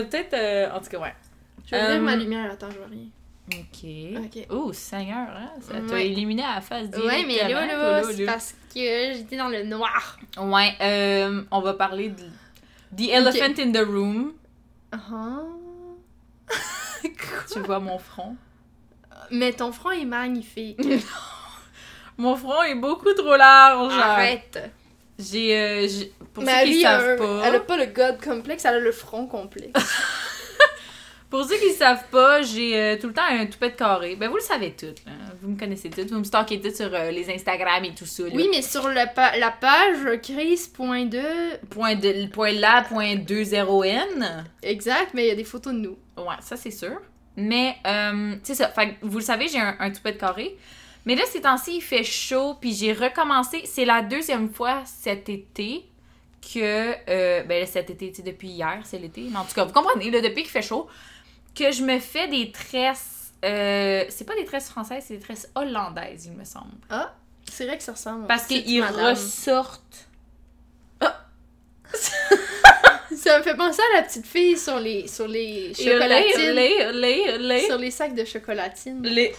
a peut-être. euh, en tout cas, ouais. Je vais ouvrir Euh, ma lumière, attends, je vois rien. Ok. Ok. Oh, Seigneur, hein? Ça t'a Ouais. illuminé à la face Ouais, mais là, directement, là, c'est parce que j'étais dans le noir. Ouais, euh, on va parler de The Elephant in the Room. Ah. Tu vois mon front. Mais ton front est magnifique. Mon front est beaucoup trop large. Arrête. J'ai, euh, pour ceux qui a savent un- pas, Elle a pas le god complexe, elle a le front complexe. pour ceux qui savent pas, j'ai euh, tout le temps un toupette carré. Ben vous le savez tout, là. vous me connaissez tout, vous me stalkez tout sur euh, les Instagram et tout ça. là. oui, mais sur le pa- la page Chris.2, Point de, point là, point 20n. exact, mais il y a des photos de nous. Ouais, ça c'est sûr. Mais, euh, c'est ça. Fait vous le savez, j'ai un, un toupette carré. Mais là, ces temps-ci, il fait chaud, puis j'ai recommencé. C'est la deuxième fois cet été que. euh, ben cet été, tu depuis hier, c'est l'été. Mais en tout cas, vous comprenez, là, depuis qu'il fait chaud, que je me fais des tresses. euh, c'est pas des tresses françaises, c'est des tresses hollandaises, il me semble. C'est vrai que ça ressemble. Parce qu'ils ressortent. Ça me fait penser à la petite fille sur les, sur les chocolatines. Sur les sacs de chocolatine. Les.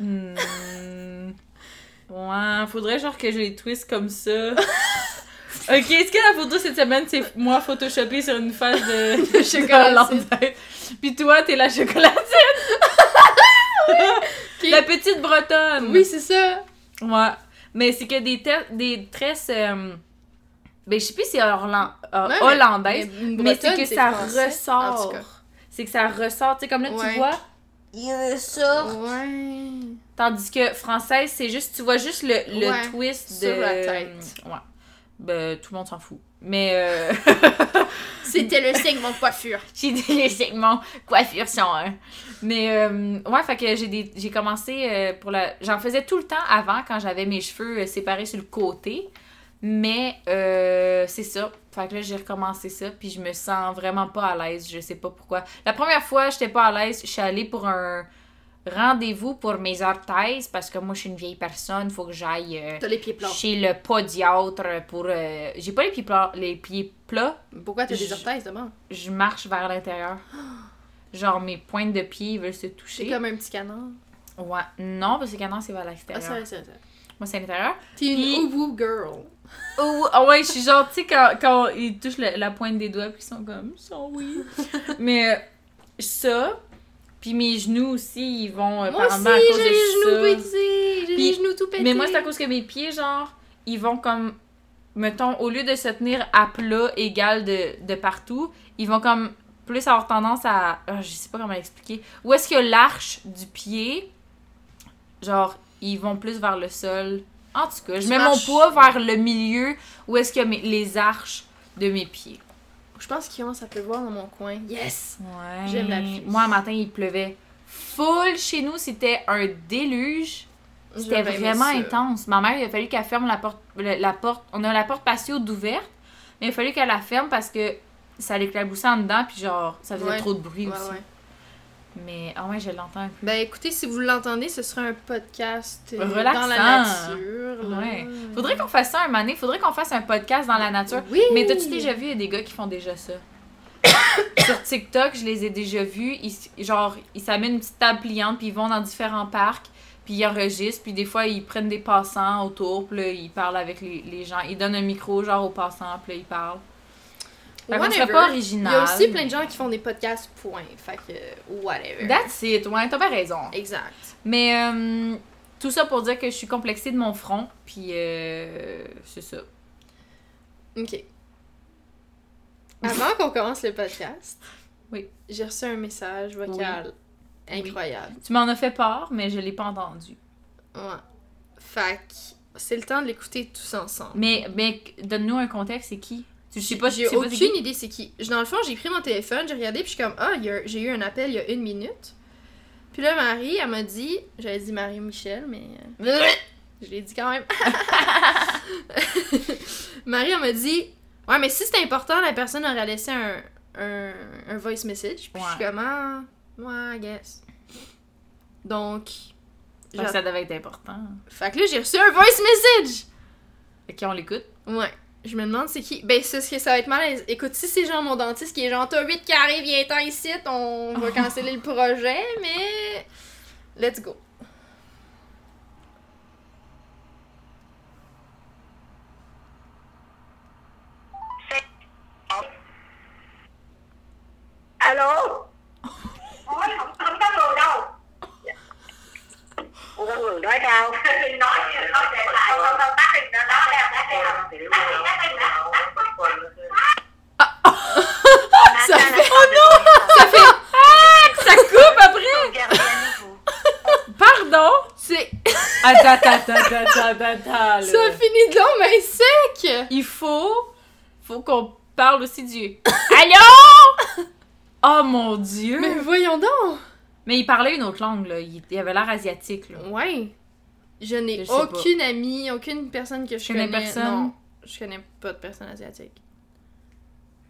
Hmm. Ouais, faudrait genre que je les twiste comme ça. ok, est-ce que la photo cette semaine, c'est moi photoshopée sur une face de, De chocolatine. Puis toi, t'es la chocolatine? La petite bretonne. Oui, c'est ça. Ouais. Mais c'est que des, des tresses. euh, Ben, je sais plus si c'est Orlan- euh, Ouais, mais- hollandaise, une mais c'est que ça français. Ressort. C'est que ça ressort. Tu sais, comme là, Ouais. tu vois, il. Ouais. Tandis que française, c'est juste, tu vois juste le, le Ouais, twist sur de. la tête. Ouais. Ben, tout le monde s'en fout. Mais, euh. C'était le segment coiffure. j'ai dit les segments coiffure 101. Mais, euh, ouais, fait que j'ai des- j'ai commencé euh, pour la. J'en faisais tout le temps avant quand j'avais mes cheveux séparés sur le côté. Mais, euh, c'est ça. Fait que là, j'ai recommencé ça. Puis je me sens vraiment pas à l'aise. Je sais pas pourquoi. La première fois, j'étais pas à l'aise. Je suis allée pour un rendez-vous pour mes orthèses parce que moi, je suis une vieille personne. Faut que j'aille. euh, les pieds plats. chez le podiatre pour. euh, J'ai pas les pieds plats. Les pieds plats. Pourquoi t'as des orthèses devant? Je marche vers l'intérieur. Genre mes pointes de pied veulent se C'est toucher. comme un petit canard. Ouais. Non, parce que canard, c'est vers Ah, l'extérieur. Moi, c'est à l'intérieur. T'es Puis- une woo girl. Oh, ah ouais, je suis genre, tu sais, quand, quand ils touchent la pointe des doigts, puis ils sont comme, ils sont oui. Mais ça, puis mes genoux aussi, ils vont euh, Moi aussi, pendant à cause j'ai de les genoux ça. pétés. J'ai les genoux tout pétés. Mais moi, c'est à cause que mes pieds, genre, ils vont comme. Mettons, au lieu de se tenir à plat égal de, de partout, ils vont comme plus avoir tendance à. ah, je sais pas comment l'expliquer. Où est-ce que l'arche du pied, genre, ils vont plus vers le sol? En tout cas, je Tu mets marches- mon poids vers le milieu où est-ce que mes- les arches de mes pieds. Je pense qu'il commence à pleuvoir dans mon coin. Yes! Ouais. J'aime la pluie. Moi, un matin, il pleuvait full chez nous. C'était un déluge. C'était vraiment intense. Ma mère, il a fallu qu'elle ferme la porte, la porte. On a la porte patio d'ouverte, mais il a fallu qu'elle la ferme parce que ça l'éclaboussait en dedans, puis genre, ça faisait Ouais. trop de bruit Ouais, aussi. Mais, ah ouais, je l'entends. Ben écoutez, si vous l'entendez, ce sera un podcast euh, Relaxant. dans la nature. là. Ouais. Faudrait qu'on fasse ça un donné. Faudrait qu'on fasse un podcast dans la nature. Oui! Mais t'as-tu déjà vu, il y a des gars qui font déjà ça? Sur TikTok, je les ai déjà vus. Ils, genre, ils s'amènent une petite table pliante, puis ils vont dans différents parcs, puis ils enregistrent, puis des fois, ils prennent des passants autour, puis là, ils parlent avec les, les gens. Ils donnent un micro, genre, aux passants, puis là, ils parlent. Whatever. pas Il original. y a aussi plein de gens qui font des podcasts, point. Fait que, whatever. That's it, ouais, t'as bien raison. Exact. Mais euh, tout ça pour dire que je suis complexée de mon front, puis euh, c'est ça. Ok. Avant qu'on commence le podcast, Oui. j'ai reçu un message vocal incroyable. Tu m'en as fait part, mais je l'ai pas entendu. Ouais. Fait c'est le temps de l'écouter tous ensemble. Mais, mais donne-nous un contexte, c'est qui? Tu sais pas, J'ai pas aucune idée c'est qui. Dans le fond, j'ai pris mon téléphone, j'ai regardé, puis je suis comme, ah, a- j'ai eu un appel il y a une minute. Puis là, Marie, elle m'a dit, j'avais dit Marie-Michel, mais euh, je l'ai dit quand même. Marie, elle m'a dit, ouais, mais si c'était important, la personne aurait laissé un, un, un voice message. Puis je suis comme, ah, ouais, I guess. Donc, Fait que ça devait être important. fait que là, j'ai reçu un voice message. Ok, on l'écoute. Ouais. Je me demande c'est qui? Ben, c'est ce que ça va être mal. Écoute, si c'est genre mon dentiste qui est genre, t'as 8 carrés, viens-t'en ici, on va canceller le projet, mais. Let's go. Alo Nói để lại, không, không, đó, tắt đi, Ça fait- Ça fait... Ça coupe après! Pardon? C'est. Attends, attends, attends, attends. Ça finit de long, mais sec! Il faut... Faut qu'on parle aussi du... Allô? Oh mon Dieu! Mais Mais, voyons donc! Il parlait une autre langue, là. Il, il avait l'air asiatique, là. Ouais. Je n'ai Je aucune amie, aucune personne que je Tu connais connais. personne? Non, je connais pas de personne asiatique.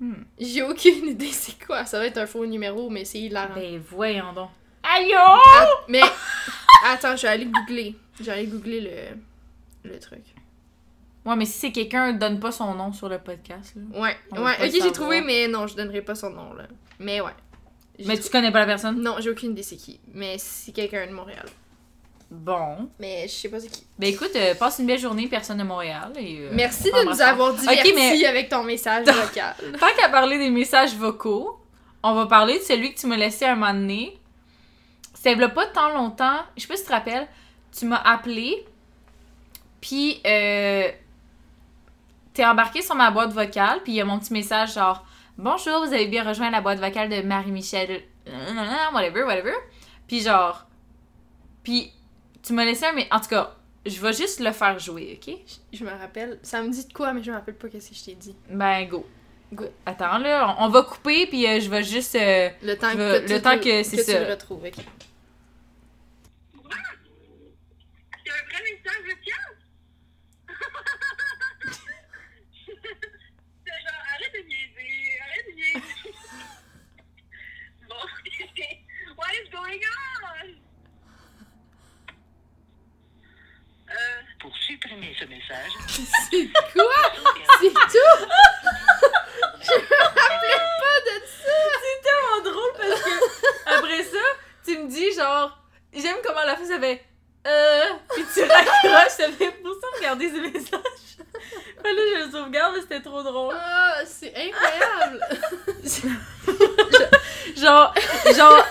Hmm. J'ai aucune idée c'est quoi. Ça va être un faux numéro, mais c'est hilarant. Ben, voyons donc. Ah, mais attends, je vais aller googler. Je vais aller googler le, le truc. Ouais, mais si c'est quelqu'un, donne pas son nom sur le podcast, là. Ouais, On ouais. Ok, j'ai trouvé, mais non, je donnerai pas son nom là. Mais ouais. Mais tu connais pas la personne? Non, j'ai aucune idée c'est qui. Mais c'est quelqu'un de Montréal. Bon. Mais je sais pas c'est qui. Ben écoute, euh, passe une belle journée, personne de Montréal. Et, euh, Merci de nous avoir divertis mais- avec ton message vocal. Tant qu'à parler des messages vocaux, on va parler de celui que tu m'as laissé un moment donné. A pas tant longtemps, je sais pas si tu te rappelles, tu m'as appelé, puis euh, t'es embarqué sur ma boîte vocale, puis il y a mon petit message genre « Bonjour, vous avez bien rejoint la boîte vocale de Marie-Michel... whatever, whatever. » Puis genre... Puis tu m'as laissé un... mais En tout cas, je vais juste le faire jouer, OK? Je me rappelle. Ça me dit de quoi, mais je me rappelle pas qu'est-ce que je t'ai dit. Ben, go. Go. Attends, là, on, on va couper, puis euh, je vais juste... euh, Le temps Je que, tu- le temps que c'est tu ça. le retrouves. ok. C'est un vrai message vocal? C'est genre, arrête de niaiser, arrête de niaiser. Bon, what is going on? Euh, Pour supprimer ce message, C'est quoi? C'est tout? je me rappelais pas de ça! C'est tellement drôle parce que après ça, tu me dis genre, j'aime comment la fille ça fait euh, puis tu raccroches, ça fait pour ça regarder ce message. Fait là, je le sauvegarde, mais c'était trop drôle. Ah, c'est incroyable! Genre, genre,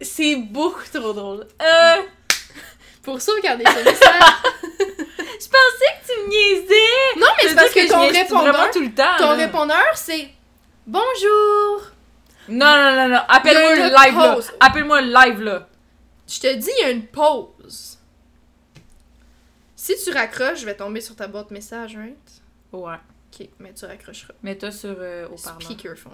c'est beaucoup trop drôle. Euh, Pour sauvegarder ce message. je pensais que tu me niaisais. Non, mais c'est parce que, je ton niaise répondeur, vraiment tout le temps. ton là. répondeur, c'est Bonjour! Non, non, non, non. Appelle-moi Il y a le une live là. pause. Appelle-moi le live là. Je te dis, il y a une pause. Si tu raccroches, je vais tomber sur ta boîte message, right? Ouais. Ok, mais tu raccrocheras. Mets-toi sur euh, haut-parleur. Speakerphone.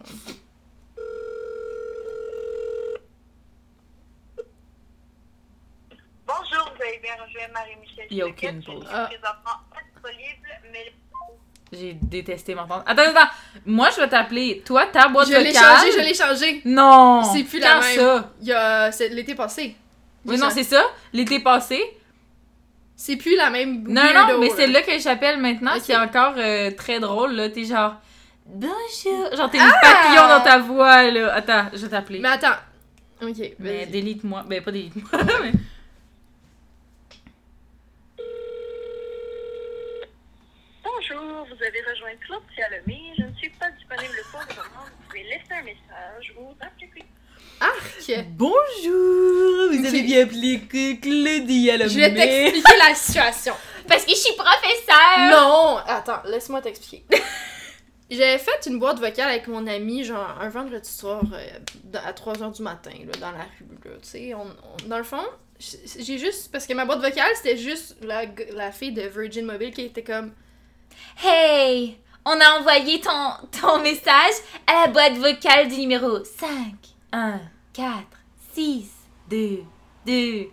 bonjour, vous avez bien rejoint Marie-Michel. Il y a aucune Je pause. suis Ah. présentement disponible, mais J'ai détesté m'entendre. Attends, attends. Moi, je vais t'appeler. Toi, ta boîte Je l'ai vocale. changé, je l'ai changé. Non. C'est plus la même. ça? Il y a. C'est l'été passé. Oui, non, c'est ça. L'été passé. C'est plus la même. Non, non, mais c'est là que j'appelle maintenant. Ok. C'est encore euh, très drôle, là. T'es genre. Bonjour. Genre, t'es une Ah! papillon dans ta voix, là. Attends, je vais t'appeler. Mais attends. Ok, Mais délite-moi. Ben, pas délite-moi. mais... Bonjour, vous avez rejoint Claude Salomé. Je ne suis pas disponible pour le moment. Vous pouvez laisser un message ou appeler plus Arc! Bonjour. Vous Ok. avez bien appelé Claudia la Je vais t'expliquer la situation. Parce que je suis professeur. Non! Attends, laisse-moi t'expliquer. J'avais fait une boîte vocale avec mon ami, genre, un vendredi soir, euh, à 3h du matin, là, dans la rue, là. On, on- dans le fond, j'ai juste... Parce que ma boîte vocale, c'était juste la, la fille de Virgin Mobile qui était comme... Hey, on a envoyé ton, ton message à la boîte vocale du numéro 5, 1, 4, 6, 2, 2.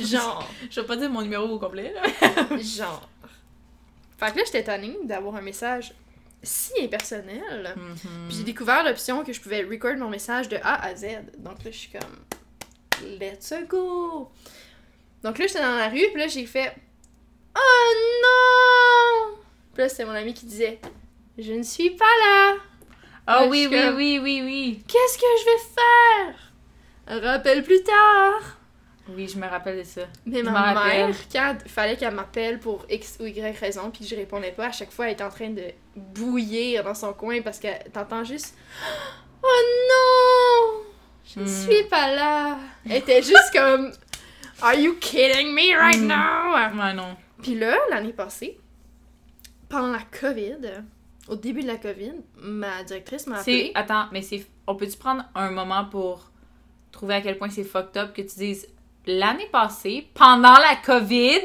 Genre... Je vais pas dire mon numéro au complet, là. genre... Fait que là, j'étais tannée d'avoir un message si impersonnel. Puis j'ai découvert l'option que je pouvais record mon message de A à Z. Donc là, je suis comme, let's go! Donc là, j'étais dans la rue, puis là, j'ai fait, oh non! Puis là, c'était mon ami qui disait Je ne suis pas là. Ah Ouais, oui, oui, comme- oui, oui, oui. Qu'est-ce que je vais faire? Rappelle plus tard. Oui, je me rappelle de ça. Mais Je ma mère, quand il fallait qu'elle m'appelle pour X ou Y raison, puis que je répondais pas, à chaque fois, elle était en train de bouillir dans son coin parce que t'entends juste Oh non Je ne Hmm. suis pas là. Elle était juste comme Are you kidding me right Hmm. now? Ouais, non. Puis là, l'année passée, pendant la COVID, au début de la COVID, ma directrice m'a appelé. Attends, mais c'est. On peut-tu prendre un moment pour trouver à quel point c'est fucked up que tu dises l'année passée, pendant la COVID,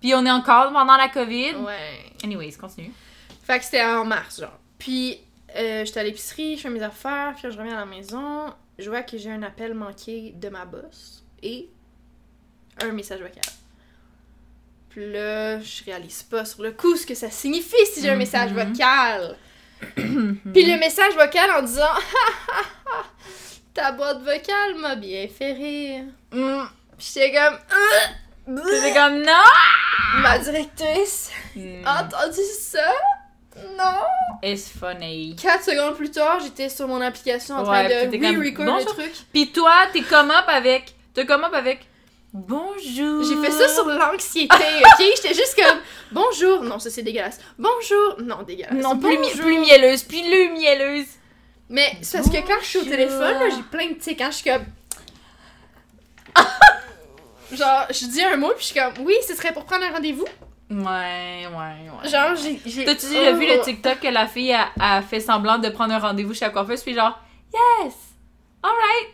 puis on est encore pendant la COVID? Ouais. Anyways, continue. Fait que c'était en mars, genre. Puis, euh, j'étais à l'épicerie, je fais mes affaires, puis je reviens à la maison, je vois que j'ai un appel manqué de ma boss et un message vocal. Puis là, je réalise pas sur le coup ce que ça signifie si j'ai un message Mhm. vocal. Puis le message vocal en disant Ta boîte vocale m'a bien fait rire. Mm. Puis j'étais comme C'était comme non! Ma directrice Mm. a entendu ça? Non It's funny. 4 secondes plus tard, j'étais sur mon application en train de re-record le truc. Pis toi, t'es come up avec. T'es come up avec. Bonjour. J'ai fait ça sur l'anxiété, ok? J'étais juste comme bonjour. Non, ça c'est dégueulasse. Bonjour. Non, dégueulasse. Non, plus, mi- plus mielleuse, plus le mielleuse. Mais c'est parce que quand je suis au téléphone, j'ai plein de. Tu sais, quand je suis comme. Genre, je dis un mot, puis je suis comme oui, ce serait pour prendre un rendez-vous. Ouais, ouais, ouais. Genre, j'ai. T'as-tu déjà vu le Oh. TikTok que la fille a, a fait semblant de prendre un rendez-vous chez la coiffeuse, puis genre, yes, alright,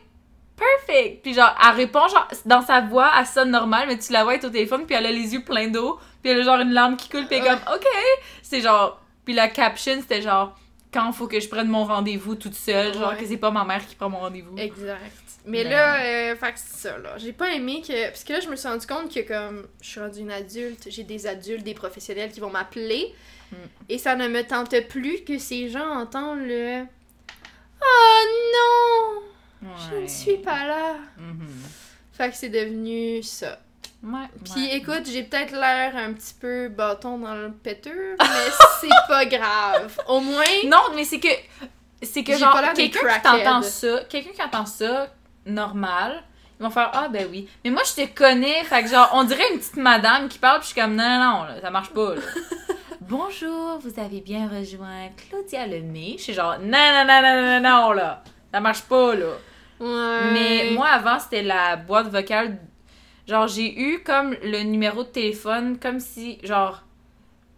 perfect. Puis genre, elle répond, genre, dans sa voix, elle sonne normal, mais tu la vois être au téléphone, puis elle a les yeux pleins d'eau, puis elle a genre une larme qui coule, puis elle est comme, ok. C'est genre, puis la caption, c'était genre, quand faut que je prenne mon rendez-vous toute seule, genre, Ouais. que c'est pas ma mère qui prend mon rendez-vous. Exact. Mais Mais là, euh, fait que c'est ça, là. J'ai pas aimé que. Parce que là, je me suis rendu compte que, comme, je suis rendue une adulte, j'ai des adultes, des professionnels qui vont m'appeler. Mm. Et ça ne me tente plus que ces gens entendent le. Oh non! Je ne suis pas là. Mhm. Fait que c'est devenu ça. Ouais. Puis ouais. écoute, j'ai peut-être l'air un petit peu bâton dans le péteur, mais c'est pas grave. Au moins. Non, mais c'est que. C'est que genre, quelqu'un qui t'entend ça, quelqu'un qui entend ça, normal, ils vont faire Ah, ben oui. Mais moi, je te connais, fait que genre, on dirait une petite madame qui parle, puis je suis comme Non, non, là, ça marche pas, là. Bonjour, vous avez bien rejoint Claudia Lemay? Je suis genre Non, non, non, non, non, non, non, là. Ça marche pas, là. Ouais. Mais moi, avant, c'était la boîte vocale. Genre, j'ai eu comme le numéro de téléphone, comme si, genre,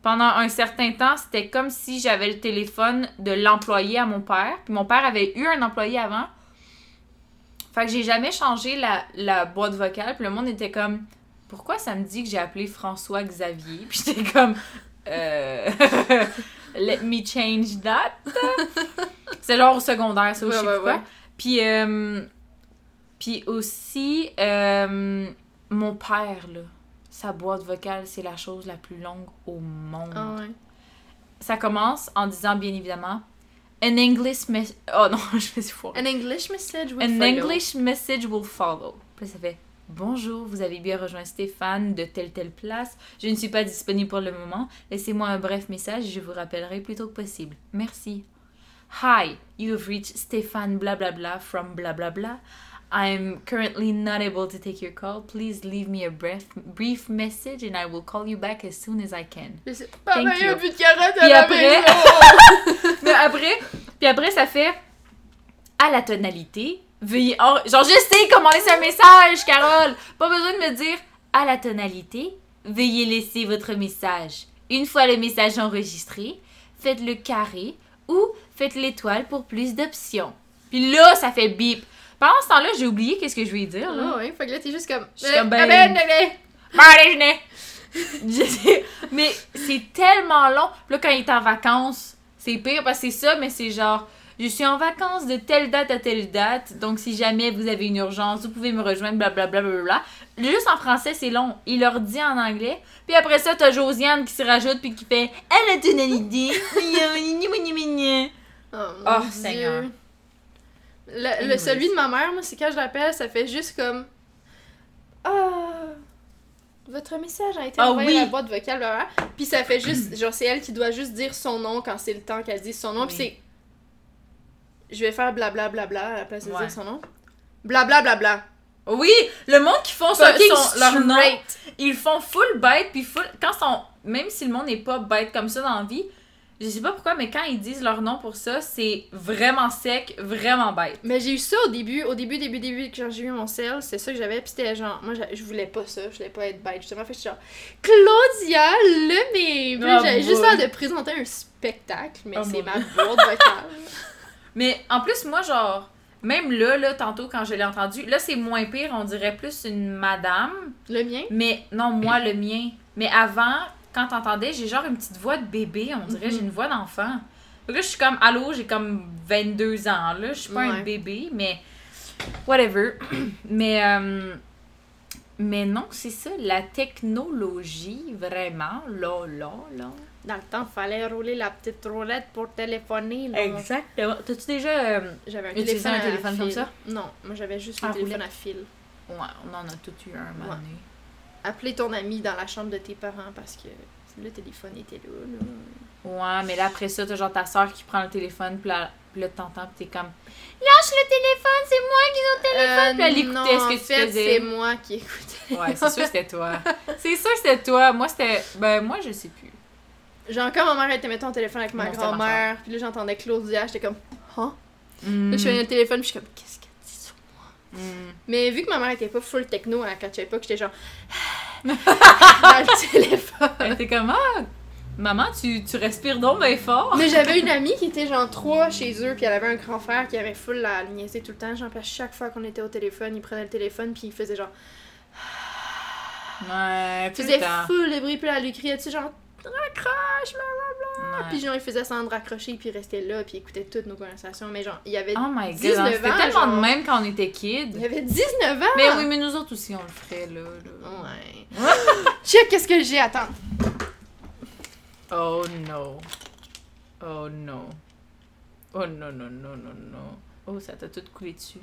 pendant un certain temps, c'était comme si j'avais le téléphone de l'employé à mon père. Puis mon père avait eu un employé avant. Fait que j'ai jamais changé la, la boîte vocale. Puis le monde était comme, pourquoi ça me dit que j'ai appelé François Xavier? Puis j'étais comme, euh. Let me change that. C'est genre au secondaire, ça, ou je Ouais, sais ouais, plus quoi. ouais. Puis, euh, puis aussi, euh, mon père, là, sa boîte vocale, c'est la chose la plus longue au monde. Ouais. Ça commence en disant, bien évidemment, An English message... Oh non, je suis foirée. An English message will An follow. English message will follow. Puis ça fait Bonjour, vous avez bien rejoint Stéphane de telle telle place. Je ne suis pas disponible pour le moment. Laissez-moi un bref message et je vous rappellerai plus tôt que possible. Merci. Hi, you've reached Stéphane blah blah blah from blah blah blah. I'm currently not able to take your call. Please leave me a brief, brief message and I will call you back as soon as I can. Mais c'est pareil, Thank you. un but de carotte à Puis la après- maison. Mais après, puis après ça fait à la tonalité, veuillez en- genre je sais comment laisser un message Carole, pas besoin de me dire à la tonalité, veuillez laisser votre message. Une fois le message enregistré, faites le carré ou faites l'étoile pour plus d'options. Puis là, ça fait bip. Pendant ce temps-là, j'ai oublié qu'est-ce que je voulais dire là. Ah ouais, fait que là, t'es juste comme. Je suis comme, ben- ben, ben, ben. Je sais, mais c'est tellement long. Là, quand il est en vacances, c'est pire parce que c'est ça, mais c'est genre, je suis en vacances de telle date à telle date, donc si jamais vous avez une urgence, vous pouvez me rejoindre, blablabla. Bla, bla, bla. Juste en français, c'est long. Il leur dit en anglais. Puis après ça, t'as Josiane qui se rajoute puis qui fait Elle a. Oh, mon Oh, Dieu. Seigneur. Le, celui de ma mère, moi, c'est quand je l'appelle, ça fait juste comme. Ah. votre message a été Ah envoyé oui. à la boîte vocale. Puis ça fait juste, genre, c'est elle qui doit juste dire son nom quand c'est le temps qu'elle dise son nom. Puis c'est. Je vais faire blablabla à la place de Ouais. dire son nom. Blablabla. Bla, bla. Oui, le monde qui font ça, Fucking son- leur nom, ils font full bête, puis full. Quand sont. Même si le monde n'est pas bête comme ça dans la vie, je sais pas pourquoi, mais quand ils disent leur nom pour ça, c'est vraiment sec, vraiment bête. Mais j'ai eu ça au début, au début, début, début, quand j'ai eu mon sel, c'est ça que j'avais, puis c'était genre, moi je voulais pas ça, je voulais pas être bête, justement, fait genre, Claudia Lemay! Oh j'avais juste l'air de présenter un spectacle, mais Oh c'est ma boîte vocale. Mais en plus, moi, genre, même là, là, tantôt, quand je l'ai entendu, là, c'est moins pire, on dirait plus une madame. Le mien? Mais non, moi, le mien. Mais avant, quand t'entendais, j'ai genre une petite voix de bébé, on dirait, Mhm. j'ai une voix d'enfant. Donc là, je suis comme, allô, j'ai comme 22 ans, là, je suis pas un bébé, mais whatever. mais, euh, mais non, c'est ça, la technologie, vraiment, là, là, là. Dans le temps, fallait rouler la petite roulette pour téléphoner. Là. Exactement. T'as-tu déjà. euh, J'avais un Utilisé téléphone, un comme ça? Non, moi j'avais juste Ah, le téléphone roulette. à fil. Ouais, on en a tout eu un moment Ouais. donné. Appeler ton ami dans la chambre de tes parents parce que le téléphone était là. là. Ouais, mais là, après ça, t'as genre ta soeur qui prend le téléphone, puis là, puis là t'entends, puis t'es comme Lâche le téléphone, c'est moi qui ai le téléphone. Puis elle écoutait non, ce que en tu fait, faisais. c'est moi qui écoutais. Ouais, c'est sûr que c'était toi. C'est sûr que c'était toi. Moi, c'était. Ben, moi, je sais plus. Genre, quand ma mère était, mettons, au téléphone avec ma Non, grand-mère, puis là, j'entendais Claudia, j'étais comme, hein? Mm. Là, je faisais le téléphone, puis je suis comme, qu'est-ce qu'elle dit sur moi? Mm. Mais vu que ma mère était pas full techno, elle catchait pas, que j'étais genre, dans le téléphone. Elle était comme Ah, maman, tu, tu respires donc bien fort. Mais j'avais une amie qui était genre trois chez eux, puis elle avait un grand frère qui avait full la niaiser tout le temps. Genre, à chaque fois qu'on était au téléphone, il prenait le téléphone, puis il faisait genre, Ouais, il faisait full de bruit, puis là, elle lui criait dessus, genre, raccroche, blablabla. Ouais. Puis genre, il faisait semblant de raccrocher, puis il restait là, puis il écoutait toutes nos conversations. Mais genre, il y avait, Oh my god, 19 c'était ans, tellement de même quand on était kids. il y avait 19 ans! Mais oui, mais nous autres aussi, on le ferait, là. là. Ouais. Check, qu'est-ce que j'ai? Attends. Oh no. Oh no. Oh non, non, non, non, non. Oh, ça t'a tout coulé dessus.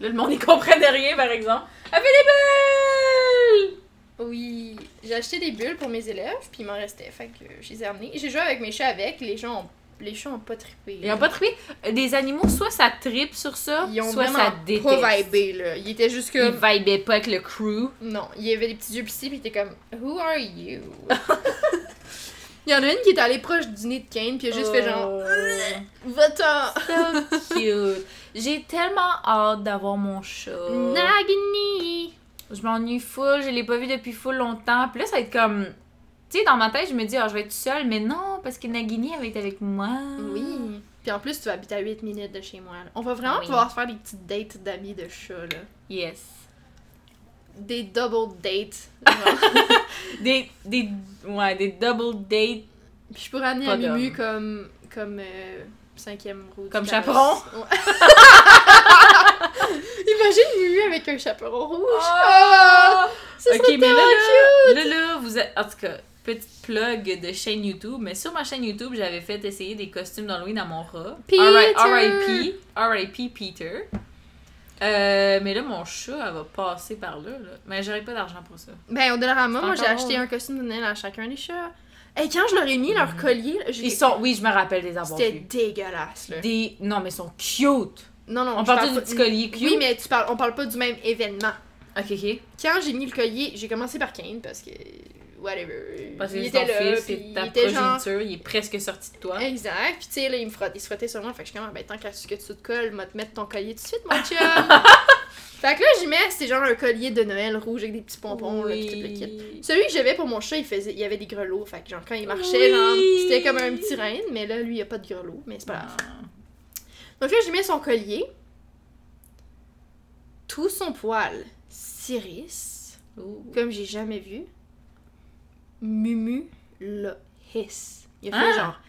Là, le monde n'y comprenait rien, par exemple. Elle fait des bulles! Oui, j'ai acheté des bulles pour mes élèves, puis il m'en restait, fait que je les ai amenées. J'ai joué avec mes chats avec, les gens ont, les chats ont pas trippé. Ils ont pas trippé? Des animaux, soit ça tripe sur ça, Ils ont soit ça déteste. pas vibé, là. Ils étaient juste Ils comme... vibaient pas avec le crew. Non, il y avait des petits yeux plissés, puis il était comme « Who are you? » Il y en a une qui est allée proche du nez de Kane, puis il a juste fait genre « Va-t'en! So cute. J'ai tellement hâte d'avoir mon chat. Nagini! Je m'ennuie full, je l'ai pas vu depuis full longtemps. Puis là, ça va être comme. Tu sais, dans ma tête, je me dis, ah, je vais être seule, mais non, parce que Nagini, elle va être avec moi. » Oui. Puis en plus, tu vas habiter à 8 minutes de chez moi. là. On va vraiment Oui. pouvoir se faire des petites dates d'amis de chats, là. Yes. Des double dates. Des, des, ouais, des double dates. Puis je pourrais amener à Mimu comme, comme euh, cinquième roue. Comme chaperon? Ouais. Imagine Mimu avec un chaperon rouge. Oh! Ça ok, mais là, là, là, là, vous êtes. En tout cas, petite plug de chaîne YouTube. Mais sur ma chaîne YouTube, j'avais fait essayer des costumes d'Halloween à mon rat. Peter! R.I.P. R.I.P. Peter. Euh, mais là, mon chat, elle va passer par là. là. Mais j'aurais pas d'argent pour ça. Ben, au Dollarama, moi, j'ai acheté un costume de Noël à chacun des chats. Et quand je leur ai mis leur collier, là, j'ai- Ils sont. Oui, je me rappelle des avoir C'était vus. dégueulasse, là. Des. Non, mais ils sont cute. Non, non, On je parle du pas- petit collier cute? Oui, mais tu parles, on parle pas du même événement. Ok, ok. Quand j'ai mis le collier, j'ai commencé par Kane parce que. Whatever. Parce que il était ton là, fils, puis c'est il ta était genre. progéniture, il est presque sorti de toi. Exact. Puis tu sais, là, il me frottait, il se frottait sur moi. Fait que je suis comme, ben tant qu'à ce que tu te colles, va te mettre ton collier tout de suite, mon chum. Fait que là, j'y mets, c'était genre un collier de Noël rouge avec des petits pompons, là, puis tout le kit. Celui que j'avais pour mon chat, il faisait, il y avait des grelots. Fait que genre, quand il marchait, Oui. genre, c'était comme un petit reine. Mais là, lui, il a pas de grelots. Mais c'est pas grave. Donc là, j'y mets son collier. Tout son poil Ouh. comme j'ai jamais vu. Mumu le hiss. Il a fait Ah! genre.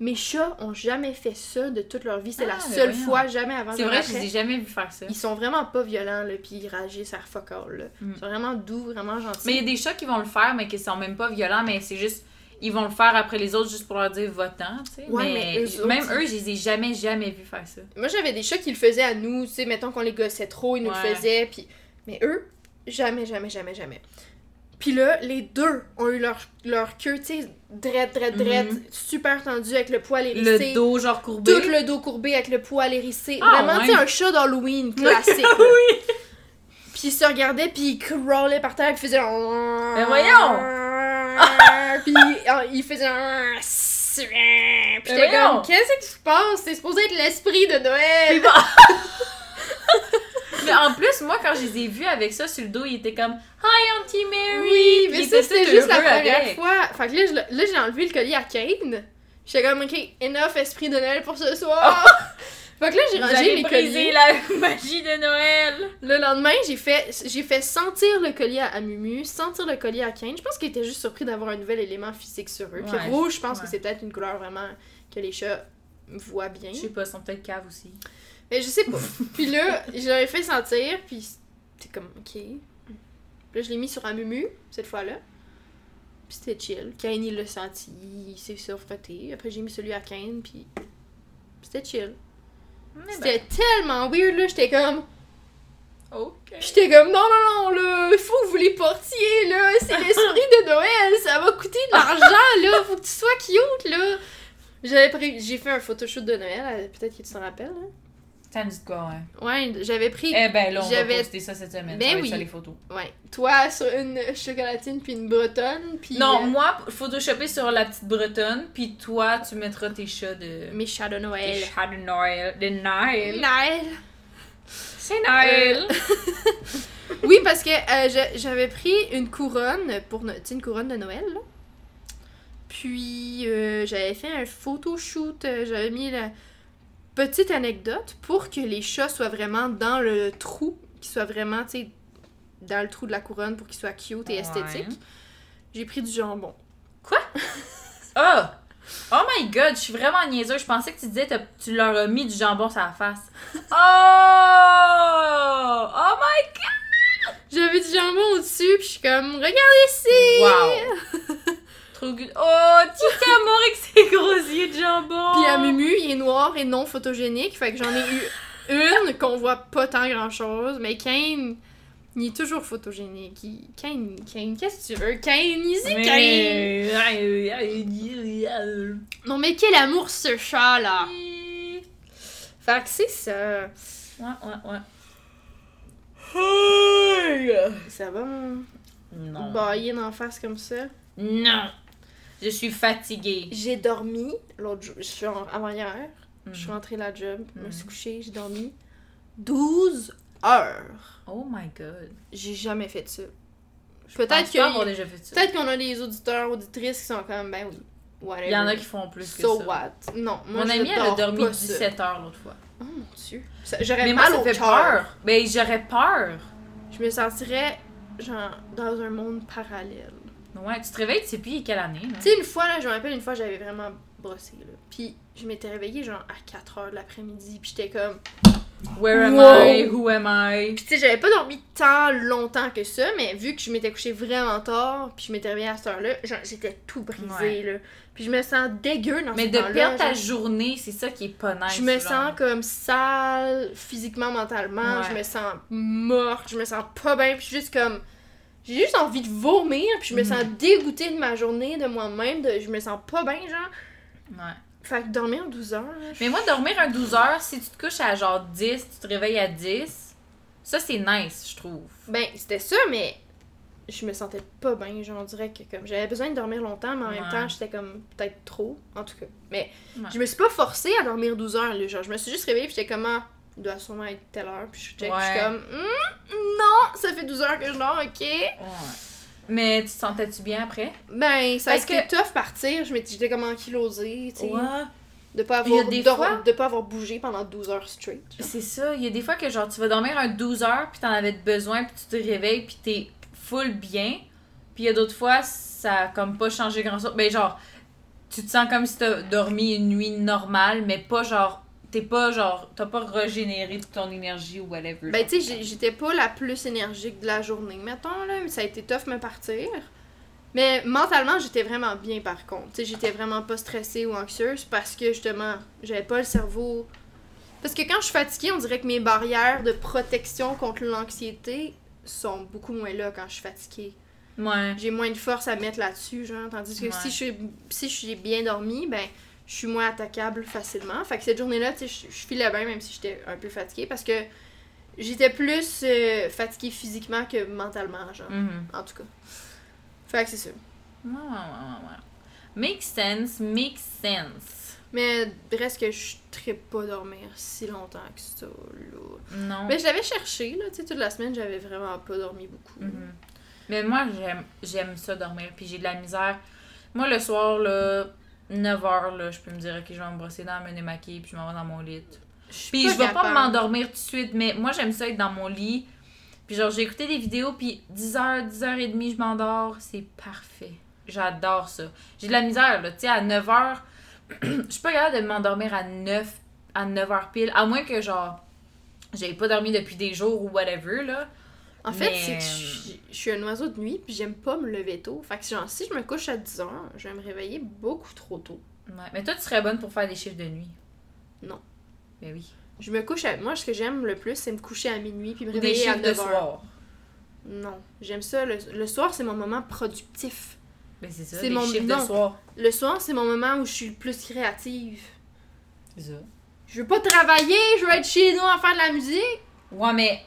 Mes chats ont jamais fait ça de toute leur vie. C'est la Ah, seule voyons. fois, jamais avant C'est vrai, après. je les ai jamais vu faire ça. Ils sont vraiment pas violents, là, puis ils réagissent à fuck all, là. Mm. Ils sont vraiment doux, vraiment gentils. Mais il y a des chats qui vont le faire, mais qui sont même pas violents, mais c'est juste. Ils vont le faire après les autres juste pour leur dire votant, tu sais. Ouais, mais mais eux autres, même eux, je les ai jamais, jamais vu faire ça. Moi, j'avais des chats qui le faisaient à nous, tu sais, mettons qu'on les gossait trop, ils nous Ouais. le faisaient, puis... Mais eux, jamais, jamais, jamais, jamais. Puis là, les deux ont eu leur, leur queue, tu sais, drette, drette, drette, Mhm. super tendue avec le poil hérissé. Le dos genre courbé. Tout le dos courbé avec le poil hérissé. Ah, Vraiment, ouais. tu sais, un chat d'Halloween classique. oui! Puis il se regardait, puis il crawlait par terre, puis il faisait. Mais voyons! puis euh, il faisait. Puis j'étais comme, qu'est-ce qui se passe? C'est supposé être l'esprit de Noël! Mais en plus, moi, quand je les ai vus avec ça sur le dos, il était comme Hi, Auntie Mary! Oui, mais ça, était c'était juste la première avec. fois. Fait que là, j'ai enlevé le collier à Kane. J'étais comme, ok, enough esprit de Noël pour ce soir. fait que là, j'ai rangé les colliers. la magie de Noël! Le lendemain, j'ai fait, j'ai fait sentir le collier à Mumu, sentir le collier à Kane. Je pense qu'il était juste surpris d'avoir un nouvel élément physique sur eux. Puis Ouais, rouge, je pense ouais. que c'est peut-être une couleur vraiment que les chats voient bien. Je sais pas, ils sont peut-être caves aussi. Mais je sais pas. puis là, je l'avais fait sentir, puis c'était comme, ok. Puis là, je l'ai mis sur un Mumu, cette fois-là. Puis c'était chill. Kane, il l'a senti, il s'est surfrotté. Après, j'ai mis celui à Kane, puis c'était chill. Mais ben, C'était tellement weird, là. J'étais comme, ok. J'étais comme non non non là, il faut que vous les portiez là, c'est l'esprit de Noël, ça va coûter de l'argent là, faut que tu sois cute là. J'avais pris j'ai fait un photoshoot de Noël, euh, peut-être que tu t'en rappelles. Hein? De quoi, ouais? Ouais, j'avais pris Eh ben là, on va J'avais- poster ça cette semaine. Ben ça oui. ça, les photos. ouais, toi sur une chocolatine puis une bretonne puis Non, euh, moi, photoshopper sur la petite bretonne, puis toi, tu mettras tes chats de... mes chats de Tes Noël. chats de Noël. De Noël. Noël. C'est Noël! Oui, parce que euh, j'avais pris une couronne pour no- tu sais, une couronne de Noël là. Puis euh, j'avais fait un photoshoot, euh, j'avais mis la petite anecdote pour que les chats soient vraiment dans le trou, qu'ils soient vraiment, tu sais, dans le trou de la couronne pour qu'ils soient cute et esthétiques. Ouais. J'ai pris du jambon. Oh! Oh my god, je suis vraiment niaiseuse. Je pensais que tu disais que tu leur as mis du jambon sur la face. Oh! Oh my J'avais du jambon au-dessus, puis je suis comme, regardez ici! Wow! Trop good. Oh, petit amour avec ses gros yeux de jambon! Puis à Mumu, il est noir et non photogénique, fait que j'en ai eu une qu'on voit pas tant grand chose, mais Kane, il est toujours photogénique. Il... Kane, Kane, qu'est-ce que tu veux? Kane, easy Kane! Non mais quel amour ce chat là! Fait que c'est ça. Ouais, ouais, ouais. Ça va, mon Non. bailler d'en face comme ça? Non. Je suis fatiguée. J'ai dormi l'autre jour, je suis en- avant-hier, je suis Mhm. rentrée la job, je me suis Mhm. couchée, j'ai dormi 12 heures. Oh my god. J'ai jamais fait ça. Peut-être avoir déjà fait ça. Peut-être qu'on a des auditeurs, auditrices qui sont comme, ben oui, whatever. Il y en a qui font plus que So ça. what? Non, moi Mon amie, elle a dormi pas ça. 17 heures l'autre fois. Oh mon dieu. J'aurais Mais mal ça au fait peur. Ben, j'aurais peur. Je me sentirais, genre, dans un monde parallèle. Ouais, tu te réveilles, tu sais plus quelle année. Tu sais, une fois, là, je me rappelle, une fois, j'avais vraiment brossé, là. Puis, je m'étais réveillée, genre, à 4 heures de l'après-midi. Puis, j'étais comme... Where am Wow. I? Who am I? Puis, tu sais, j'avais pas dormi tant longtemps que ça, mais vu que je m'étais couchée vraiment tard, puis je m'étais réveillée à cette heure-là, genre, j'étais tout brisée, Ouais. là. Puis, je me sens dégueu dans Mais ce de temps-là, perdre ta genre. journée, c'est ça qui est pas nice. Je me genre. sens comme sale physiquement, mentalement. Ouais. Je me sens morte. Je me sens pas bien. Puis juste comme. J'ai juste envie de vomir. Puis je me Mhm. sens dégoûtée de ma journée, de moi-même. De... Je me sens pas bien, genre. Ouais. Fait que dormir 12 heures. là, Mais moi, dormir un 12 heures, si tu te couches à genre 10, tu te réveilles à 10, ça c'est nice, je trouve. Ben, c'était ça, mais. Je me sentais pas bien. Genre, on dirait que comme j'avais besoin de dormir longtemps, mais en même temps, j'étais comme peut-être trop. En tout cas. Mais Ouais. je me suis pas forcée à dormir 12 heures. Là. Genre, je me suis juste réveillée. Puis j'étais comme. Ah, doit sûrement être telle heure. Puis je check. je suis Ouais. comme. Hmm, non, ça fait 12 heures que je dors, ok. Ouais. Mais tu te sentais-tu bien après? Ben, ça a Parce été que- tough partir. Je m'étais j'étais comme ankylosée, tu sais. De pas a avoir, des dor- fois- de pas avoir bougé pendant 12 heures straight. C'est ça, il y a des fois que genre tu vas dormir un 12 heures puis t'en avais besoin puis tu te réveilles puis t'es full bien. Puis il y a d'autres fois ça a comme pas changé grand chose. Ben genre tu te sens comme si t'as dormi une nuit normale mais pas genre t'es pas genre t'as pas régénéré toute ton énergie ou whatever. Ben, tu sais, j'étais pas la plus énergique de la journée, mettons, là. Mais ça a été tough me partir. Mais mentalement, j'étais vraiment bien par contre. Tu sais, j'étais vraiment pas stressée ou anxieuse parce que justement, j'avais pas le cerveau. Parce que quand je suis fatiguée, on dirait que mes barrières de protection contre l'anxiété sont beaucoup moins là quand je suis fatiguée. Ouais. j'ai moins de force à mettre là-dessus, genre. Tandis que Ouais. si je suis si je suis bien dormi, ben je suis moins attaquable facilement. Fait que cette journée-là, tu sais, je, filais bien, même si j'étais un peu fatiguée, parce que j'étais plus euh, fatiguée physiquement que mentalement, genre. Mhm. En tout cas. Fait que c'est ça. Ouais, ouais, ouais, ouais, ouais. Make sense, make sense. Mais reste que je ne pas dormir si longtemps que ça, là. Non. Mais je l'avais cherché, là, tu sais, toute la semaine, j'avais vraiment pas dormi beaucoup. Mhm. Mais moi, j'aime, j'aime ça dormir, puis j'ai de la misère. Moi, le soir, là, 9h, là, je peux me dire, ok, je vais me brosser dents, me démaquiller, puis je m'en vais dans mon lit. Puis je vais pas m'endormir tout de suite, mais moi, j'aime ça être dans mon lit. Puis genre, j'ai écouté des vidéos, puis 10h, 10h30, je m'endors. C'est parfait. J'adore ça. J'ai de la misère, là. Tu sais, à 9h, je suis pas capable de m'endormir à 9, à 9h pile. À moins que, genre, j'avais pas dormi depuis des jours ou whatever, là. En fait, Mais- c'est que je, je suis un oiseau de nuit, puis j'aime pas me lever tôt. Fait que genre, si je me couche à 10h, je vais me réveiller beaucoup trop tôt. Ouais. Mais toi, tu serais bonne pour faire des chiffres de nuit. Non. Ben oui. Je me couche à... Moi, ce que j'aime le plus, c'est me coucher à minuit, puis me Ou des réveiller à chiffres de 9h. soir. Non, j'aime ça. Le, le soir, c'est mon moment productif. Ben c'est ça, mon- chiffres non. de soir. Le soir, c'est mon moment où je suis le plus créative. C'est ça. Je veux pas travailler, je veux être chez nous à faire de la musique. Ouais, mais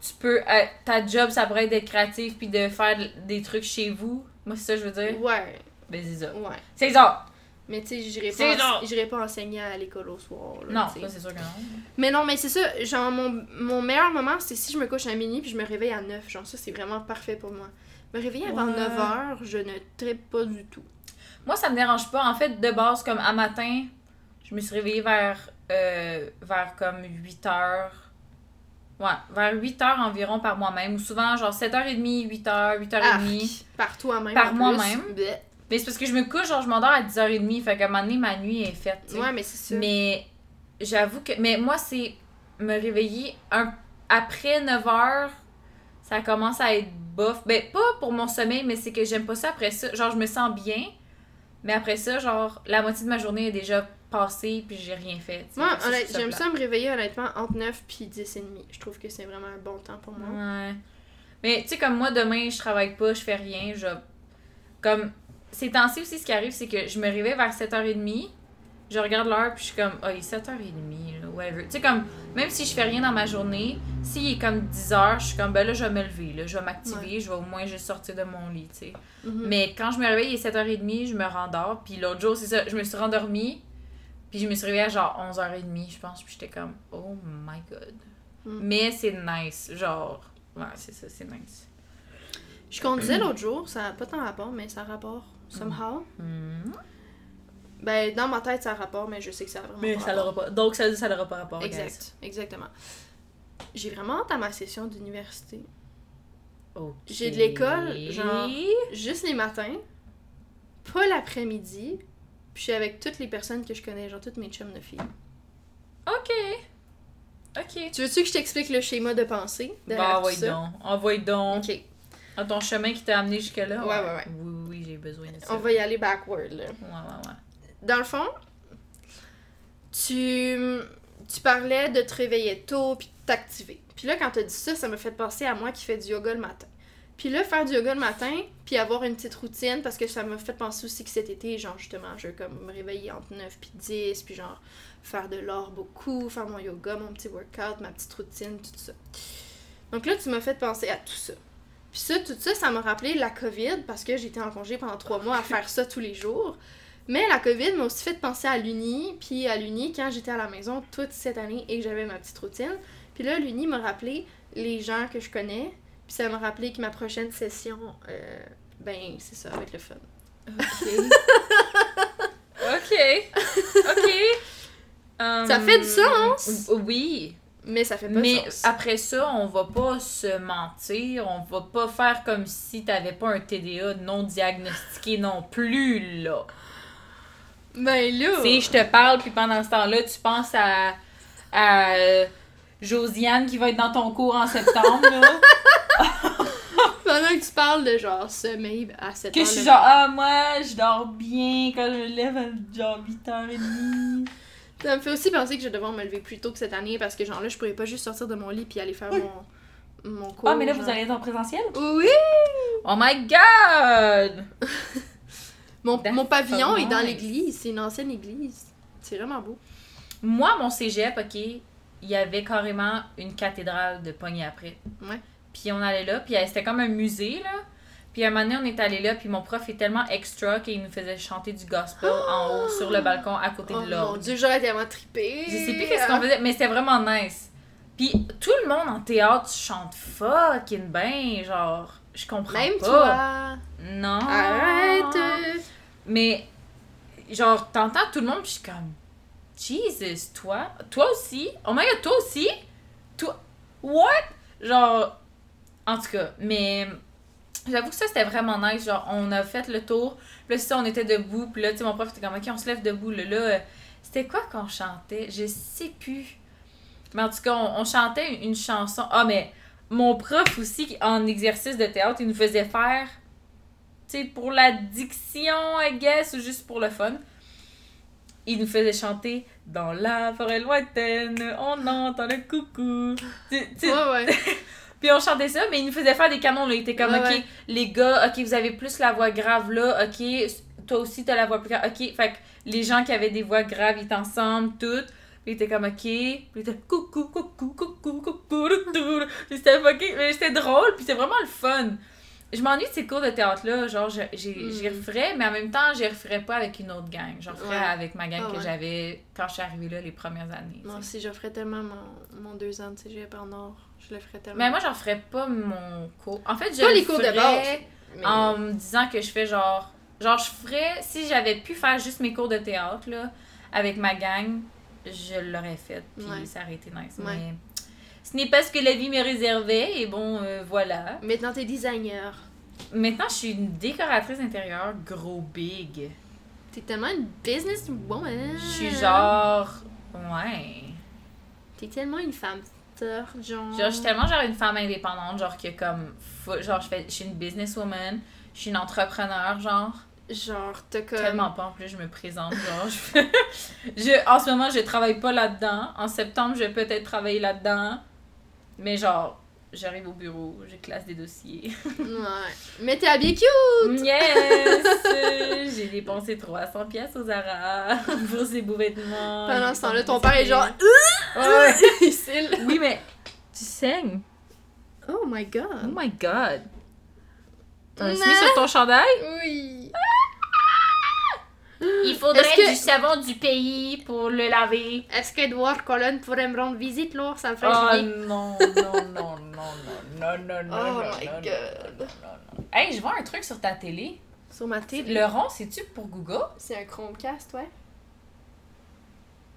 tu peux. euh, ta job, ça pourrait être d'être créatif puis de faire des trucs chez vous. Moi, c'est ça que je veux dire. Ouais, Ben, c'est ça. ouais. C'est ça! Mais tu sais, j'irai C'est pas, pas enseigner à l'école au soir. là, Non, tu sais. ça, c'est sûr que non. Mais non, mais c'est ça. Genre, mon, mon meilleur moment, c'est si je me couche à minuit puis je me réveille à 9. Genre, ça, c'est vraiment parfait pour moi. Me réveiller avant Ouais. 9 heures, je ne tripe pas du tout. Moi, ça me dérange pas. En fait, de base, comme à matin, je me suis réveillée vers, euh, vers comme 8 heures. Ouais, vers 8 heures environ par moi-même. Ou souvent, genre 7h30, 8h, 8h30. Arc, par toi-même. Par moi-même. Mais c'est parce que je me couche, genre, je m'endors à 10h30. Fait qu'à un moment donné, ma nuit est faite. tu sais. Ouais, mais c'est ça. Mais j'avoue que. Mais moi, c'est me réveiller un... après 9 heures, ça commence à être bof. Ben, pas pour mon sommeil, mais c'est que j'aime pas ça après ça. Genre, je me sens bien, mais après ça, genre, la moitié de ma journée est déjà passée, puis j'ai rien fait. Moi, j'aime ça me réveiller honnêtement entre 9 puis 10 et demi. Je trouve que c'est vraiment un bon temps pour moi. Ouais. Mais tu sais, comme moi, demain, je travaille pas, je fais rien, je. Comme. Ces temps-ci aussi, ce qui arrive, c'est que je me réveille vers 7h30, je regarde l'heure, puis je suis comme, oh, il est 7h30, là, whatever. Tu sais, comme, même si je fais rien dans ma journée, s'il est comme 10h, je suis comme, ben là, je vais me lever, là, je vais m'activer, je vais au moins juste sortir de mon lit, tu sais. Mhm. Mais quand je me réveille, il est 7h30, je me rendors, puis l'autre jour, c'est ça, je me suis rendormie, puis je me suis réveillée à genre 11h30, je pense, puis j'étais comme, oh my god. Mm. Mais c'est nice, genre, ouais, c'est ça, c'est nice. Je conduisais l'autre jour, ça n'a pas tant rapport, mais ça a rapport. Mm. Somehow. Hmm. Ben, dans ma tête, ça a rapport, mais je sais que ça a vraiment Mais pas ça rapport. pas. Donc ça, ça n'aura pas rapport. guys. Exact, exactement. J'ai vraiment hâte à ma session d'université. J'ai de l'école, genre- Juste les matins, pas l'après-midi, puis je suis avec toutes les personnes que je connais, genre toutes mes chums de filles. Ok. Ok. Tu veux-tu que je t'explique le schéma de pensée derrière Bah, tout ça? donc. Envoie donc. Ok, Dans ton chemin qui t'a amené jusque-là. Ouais, ouais, ouais. Oui, oui, j'ai besoin de ça. on va y aller backward, là. Ouais, ouais, ouais. Dans le fond, tu, tu parlais de te réveiller tôt puis de t'activer. Puis là, quand t'as dit ça, ça m'a fait penser à moi qui fais du yoga le matin. Puis là, faire du yoga le matin, puis avoir une petite routine, parce que ça m'a fait penser aussi que cet été, genre, justement, je vais comme me réveiller entre 9 puis 10, puis genre, faire de l'or beaucoup, faire mon yoga, mon petit workout, ma petite routine, tout ça. Donc là, tu m'as fait penser à tout ça. Puis ça, tout ça, ça m'a rappelé la COVID, parce que j'étais en congé pendant trois mois à faire ça tous les jours. Mais la COVID m'a aussi fait penser à l'Uni, puis à l'Uni quand j'étais à la maison toute cette année et que j'avais ma petite routine. Puis là, l'Uni m'a rappelé les gens que je connais, puis ça m'a rappelé que ma prochaine session, euh, ben, c'est ça, va être le fun. Ok. ok. Ok. Ça Hum, fait du sens. Oui. Mais ça fait pas Mais sens. après ça, on va pas se mentir, on va pas faire comme si t'avais pas un TDA non diagnostiqué non plus, là. Ben là! Tu je te parle, puis pendant ce temps-là, tu penses à, à euh, Josiane qui va être dans ton cours en septembre, là. Pendant que tu parles de genre sommeil à 7 que je suis genre, ah, moi, je dors bien quand je me lève à genre 8h30. Ça me fait aussi penser que je vais devoir me lever plus tôt que cette année parce que genre là, je pourrais pas juste sortir de mon lit puis aller faire mon, mon cours. Ah, mais là, genre. vous allez être en présentiel? Oui! Oh my god! Mon, pavillon est dans l'église. C'est une ancienne église. C'est vraiment beau. Moi, mon cégep, ok, il y avait carrément une cathédrale de pognée après. Ouais. Puis on allait là, puis euh, c'était comme un musée, là. Puis un moment donné, on est allé là, puis mon prof est tellement extra qu'il nous faisait chanter du gospel en haut sur le balcon à côté Oh de mon dieu, j'aurais tellement trippé. Je sais plus qu'est-ce qu'on faisait, mais c'était vraiment nice. Puis tout le monde en théâtre chante fucking bien, genre, je comprends Même pas. toi. Non. Arrête. Mais, genre, t'entends tout le monde, puis je suis comme, Jesus, toi, toi aussi? Oh my god, toi aussi? Toi, what? Genre, en tout cas, mais j'avoue que ça, c'était vraiment nice. Genre, on a fait le tour, puis là, c'est ça, on était debout, puis là, tu sais, mon prof était comme, ok, on se lève debout, là, là. C'était quoi qu'on chantait? Je sais plus. Mais en tout cas, on, on chantait une, une chanson. Ah, mais mon prof aussi, en exercice de théâtre, il nous faisait faire sais, pour la diction, I guess, ou juste pour le fun. Il nous faisait chanter Dans la forêt lointaine, on entend le coucou. Tu- tu sais, Ouais, ouais. Puis on chantait ça, mais il nous faisait faire des canons, là. Il était comme, Ouais, ok, ouais. les gars, ok, vous avez plus la voix grave là, ok, toi aussi t'as la voix plus grave, ok. Fait que les gens qui avaient des voix graves, ils étaient ensemble, toutes. Puis il était comme, ok. Puis il était coucou, coucou, coucou, coucou. Puis c'était fucking. Mais c'était drôle, puis c'était vraiment le fun. Je m'ennuie de ces cours de théâtre-là. Genre, je- j'ai- Mm. j'y referais, mais en même temps, j'y referais pas avec une autre gang. J'en referais Ouais. avec ma gang Ah que ouais. j'avais quand je suis arrivée là les premières années. Moi aussi, je ferais tellement mon, mon deux ans de cégep en or. Je le ferais tellement. Mais moi, j'en ferais pas mon cours. En fait, je Pas le les cours de base. Mais- en me disant que je fais genre. Genre, je ferais. Si j'avais pu faire juste mes cours de théâtre, là, avec ma gang, je l'aurais fait. Puis Ouais. ça aurait été nice. Mais ce n'est pas ce que la vie me réservait. Et bon, euh, voilà. Maintenant, t'es designer. Maintenant, je suis une décoratrice intérieure gros big. T'es tellement une businesswoman. Je suis genre. Ouais. T'es tellement une femme genre. Genre, je suis tellement genre une femme indépendante, genre que comme. genre, je, fais, je suis une businesswoman. Je suis une entrepreneur, genre. Genre, t'as comme. Tellement pas, en plus, je me présente, genre. Je, je- en ce moment, je travaille pas là-dedans. En septembre, je vais peut-être travailler là-dedans. Mais genre, j'arrive au bureau, je classe des dossiers. Ouais. Mais t'es habillée cute! Yes! J'ai dépensé 300 pièces aux Zara pour ces beaux vêtements. Pendant ce temps-là, ton père est genre. Ouais. Oui, mais tu saignes. Oh my Oh god. my god. T'as un sur ton chandail? Oui. Il faudrait que- du savon du pays pour le laver. Est-ce qu'Edouard pourrait me rendre visite, là? Ça me ferait Oh chier. non, non, non, non, non, non, non, Oh non, my non, God. non, non, non. Hey, je vois un truc sur ta télé. Sur ma télé. Le rond, c'est-tu pour Google? C'est un Chromecast, ouais.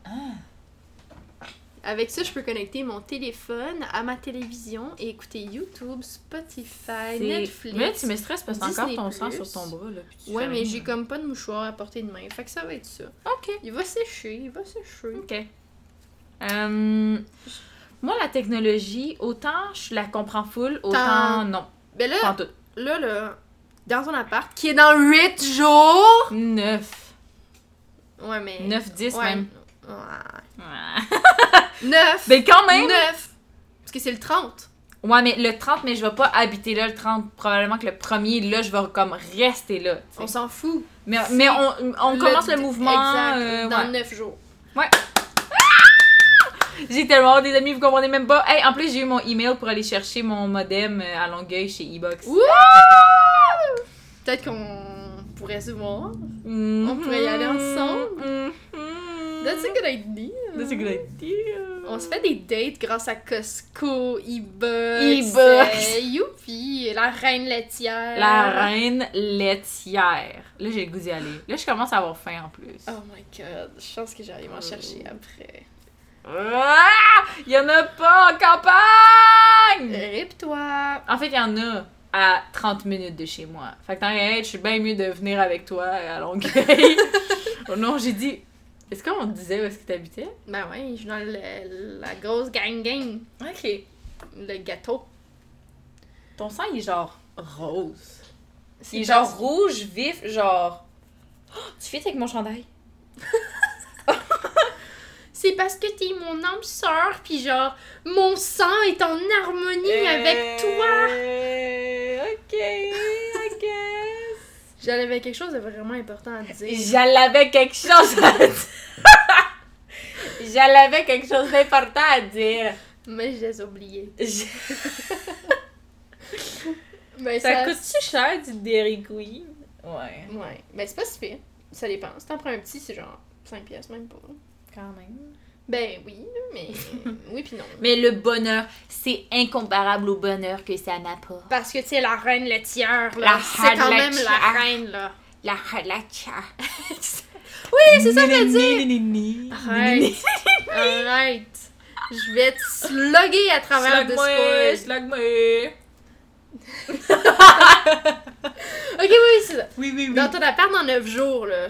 Ah. Avec ça, je peux connecter mon téléphone à ma télévision et écouter YouTube, Spotify, Netflix. Mais là, tu me stresses parce que t'as encore ton sang sur ton bras. Là, puis tu Ouais, mais j'ai comme pas de mouchoir à portée de main. Fait que ça va être ça. Ok. Il va sécher, il va sécher. Ok. Euh, moi, la technologie, autant je la comprends full, autant Tant- non. Ben là, là, là, dans ton appart, qui est dans 8 jours! 9. Ouais, mais. 9, 10 ouais. même. Ouais. Ouais. 9! Mais quand même! 9! Parce que c'est le 30. Ouais, mais le 30, mais je vais pas habiter là le 30. Probablement que le premier, là, je vais comme rester là. On s'en fout. Mais, mais on, on commence le, mouvement. Exact. euh, dans ouais. 9 jours. J'ai tellement des amis, vous comprenez même pas. Hey, en plus, j'ai eu mon email pour aller chercher mon modem euh, à Longueuil chez Ebox. Peut-être qu'on pourrait se voir. On pourrait y aller ensemble. Mm-hmm. That's a good idea. That's a good idea. On se fait des dates grâce à Costco, Ebox. Ebox. euh, youpi, la reine laitière. La reine laitière. Là, j'ai le goût d'y aller. Là, je commence à avoir faim en plus. Oh my god, je pense que j'arrive m'en chercher après. Ah! Il y en a pas en campagne! Rip-toi. En fait, il y en a à 30 minutes de chez moi. Fait que être, je suis bien mieux de venir avec toi à Longueuil. oh non, j'ai dit. Est-ce qu'on disait où est-ce que t'habitais? Ben ouais, je suis dans le- la grosse gang gang. Ok. Le gâteau. Ton sang, il est genre rose. Il est genre rouge, vif, genre. Oh, tu fais avec mon chandail? C'est parce que t'es mon âme sœur, puis genre, mon sang est en harmonie avec toi. Euh, Ok. J'avais quelque chose de vraiment important à dire. J'avais quelque chose à dire. J'avais quelque chose d'important à dire. Mais je les ai oubliés. Je- Ça coûte-tu cher du Dairy Queen? Ouais, Ouais. Ben, c'est pas si pire. Ça dépend. Si t'en prends un petit, c'est genre 5 pièces, même pas. quand même. Ben oui, mais. oui, puis non. Mais le bonheur, c'est incomparable au bonheur que ça n'apporte. Parce que, tu sais, la reine laitière, La là, c'est quand même la laitière. reine, là. La halacha. Oui, c'est ça que je veux dire. Arrête. Arrête. Je vais te slugger à travers le Discord. slug-moi. Ok, oui, c'est ça. Oui, oui, oui. Dans ton appart dans 9 jours, là.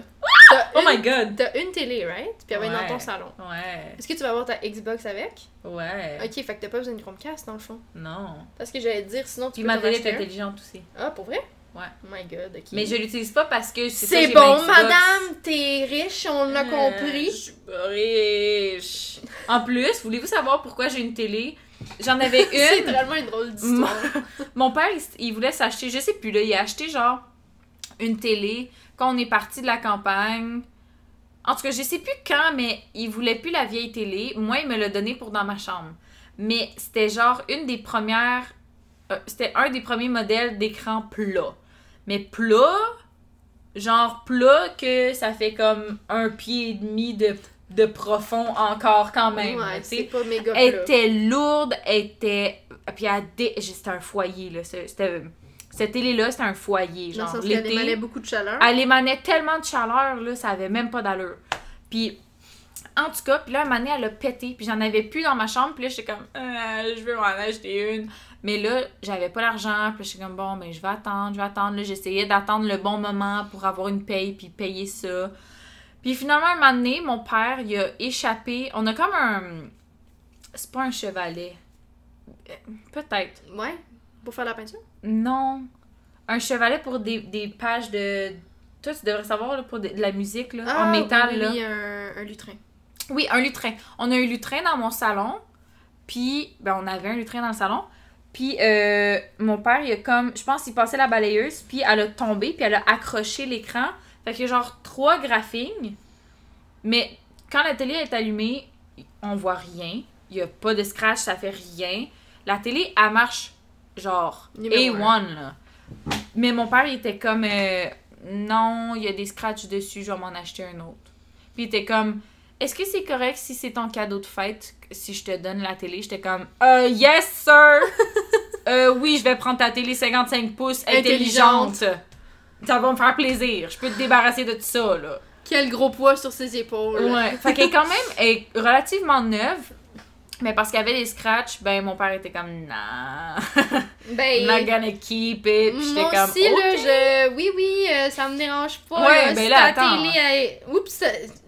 T'as Oh une- my god. T'as une télé, right? Puis elle va être dans ton salon. Ouais, Est-ce que tu vas avoir ta Xbox avec? ouais. Ok, fait que t'as pas besoin de Chromecast dans le fond. Non. Parce que j'allais te dire, sinon tu Puis peux ma t'en télé est intelligente aussi. Ah, pour vrai? Ouais. Oh my god, ok. Mais je l'utilise pas parce que c'est bon, ma madame, t'es riche, on l'a Euh, compris. Je suis riche. En plus, voulez-vous savoir pourquoi j'ai une télé? J'en avais C'est une. vraiment une drôle d'histoire. Mon père, il, il voulait s'acheter, je sais plus, là, il a acheté genre une télé quand on est parti de la campagne. En tout cas, je sais plus quand, mais il voulait plus la vieille télé. Moi, il me l'a donné pour dans ma chambre. Mais c'était genre une des premières. euh, c'était un des premiers modèles d'écran plat. Mais plat, genre plat que ça fait comme un pied et demi de, de profond encore quand même. ouais, c'est pas méga Elle était lourde, elle était. Puis elle dé- C'était un foyer, là. C'était. Cette télé-là, c'était un foyer. Dans Genre, le sens qu'elle l'été. émanait beaucoup de chaleur. Elle émanait tellement de chaleur, là, ça avait même pas d'allure. Puis, en tout cas, puis là, un moment donné, elle a pété, puis j'en avais plus dans ma chambre, puis là, j'étais comme, Euh, je veux m'en acheter une. Mais là, j'avais pas l'argent, puis j'étais comme, bon, ben, je vais attendre, je vais attendre. Là, j'essayais d'attendre le bon moment pour avoir une paye, puis payer ça. Puis finalement, un moment donné, mon père, il a échappé. On a comme un. C'est pas un chevalet. Euh, Peut-être. Ouais, pour faire la peinture? Non. Un chevalet pour des, des pages de. Toi, tu devrais savoir, là, pour de, de la musique, là, en métal, Ah, oui, là. un, un lutrin. Oui, un lutrin. On a un lutrin dans mon salon. Puis, ben, on avait un lutrin dans le salon. Puis, euh, mon père, il a comme. Je pense qu'il passait la balayeuse. Puis, elle a tombé. Puis, elle a accroché l'écran. Fait a genre trois graphiques. Mais quand la télé est allumée, on voit rien. Il n'y a pas de scratch, ça fait rien. La télé, elle marche genre Numéro A1, là. Mais mon père, il était comme. euh, non, il y a des scratchs dessus, je vais m'en acheter un autre. Puis il était comme. Est-ce que c'est correct si c'est ton cadeau de fête, si je te donne la télé? J'étais comme, euh, yes, sir! euh, oui, je vais prendre ta télé 55 pouces intelligente. Ça va me faire plaisir. Je peux te débarrasser de tout ça, là. Quel gros poids sur ses épaules. Ouais. Fait qu'elle est quand même elle est relativement neuve. Mais parce qu'il y avait des scratchs, ben mon père était comme, nah, Ben, not gonna keep it. J'étais moi comme, aussi, là, OK. je... Oui, oui, euh, ça me dérange pas. Ouais, là, ben si là, attends. télé, elle- Oups,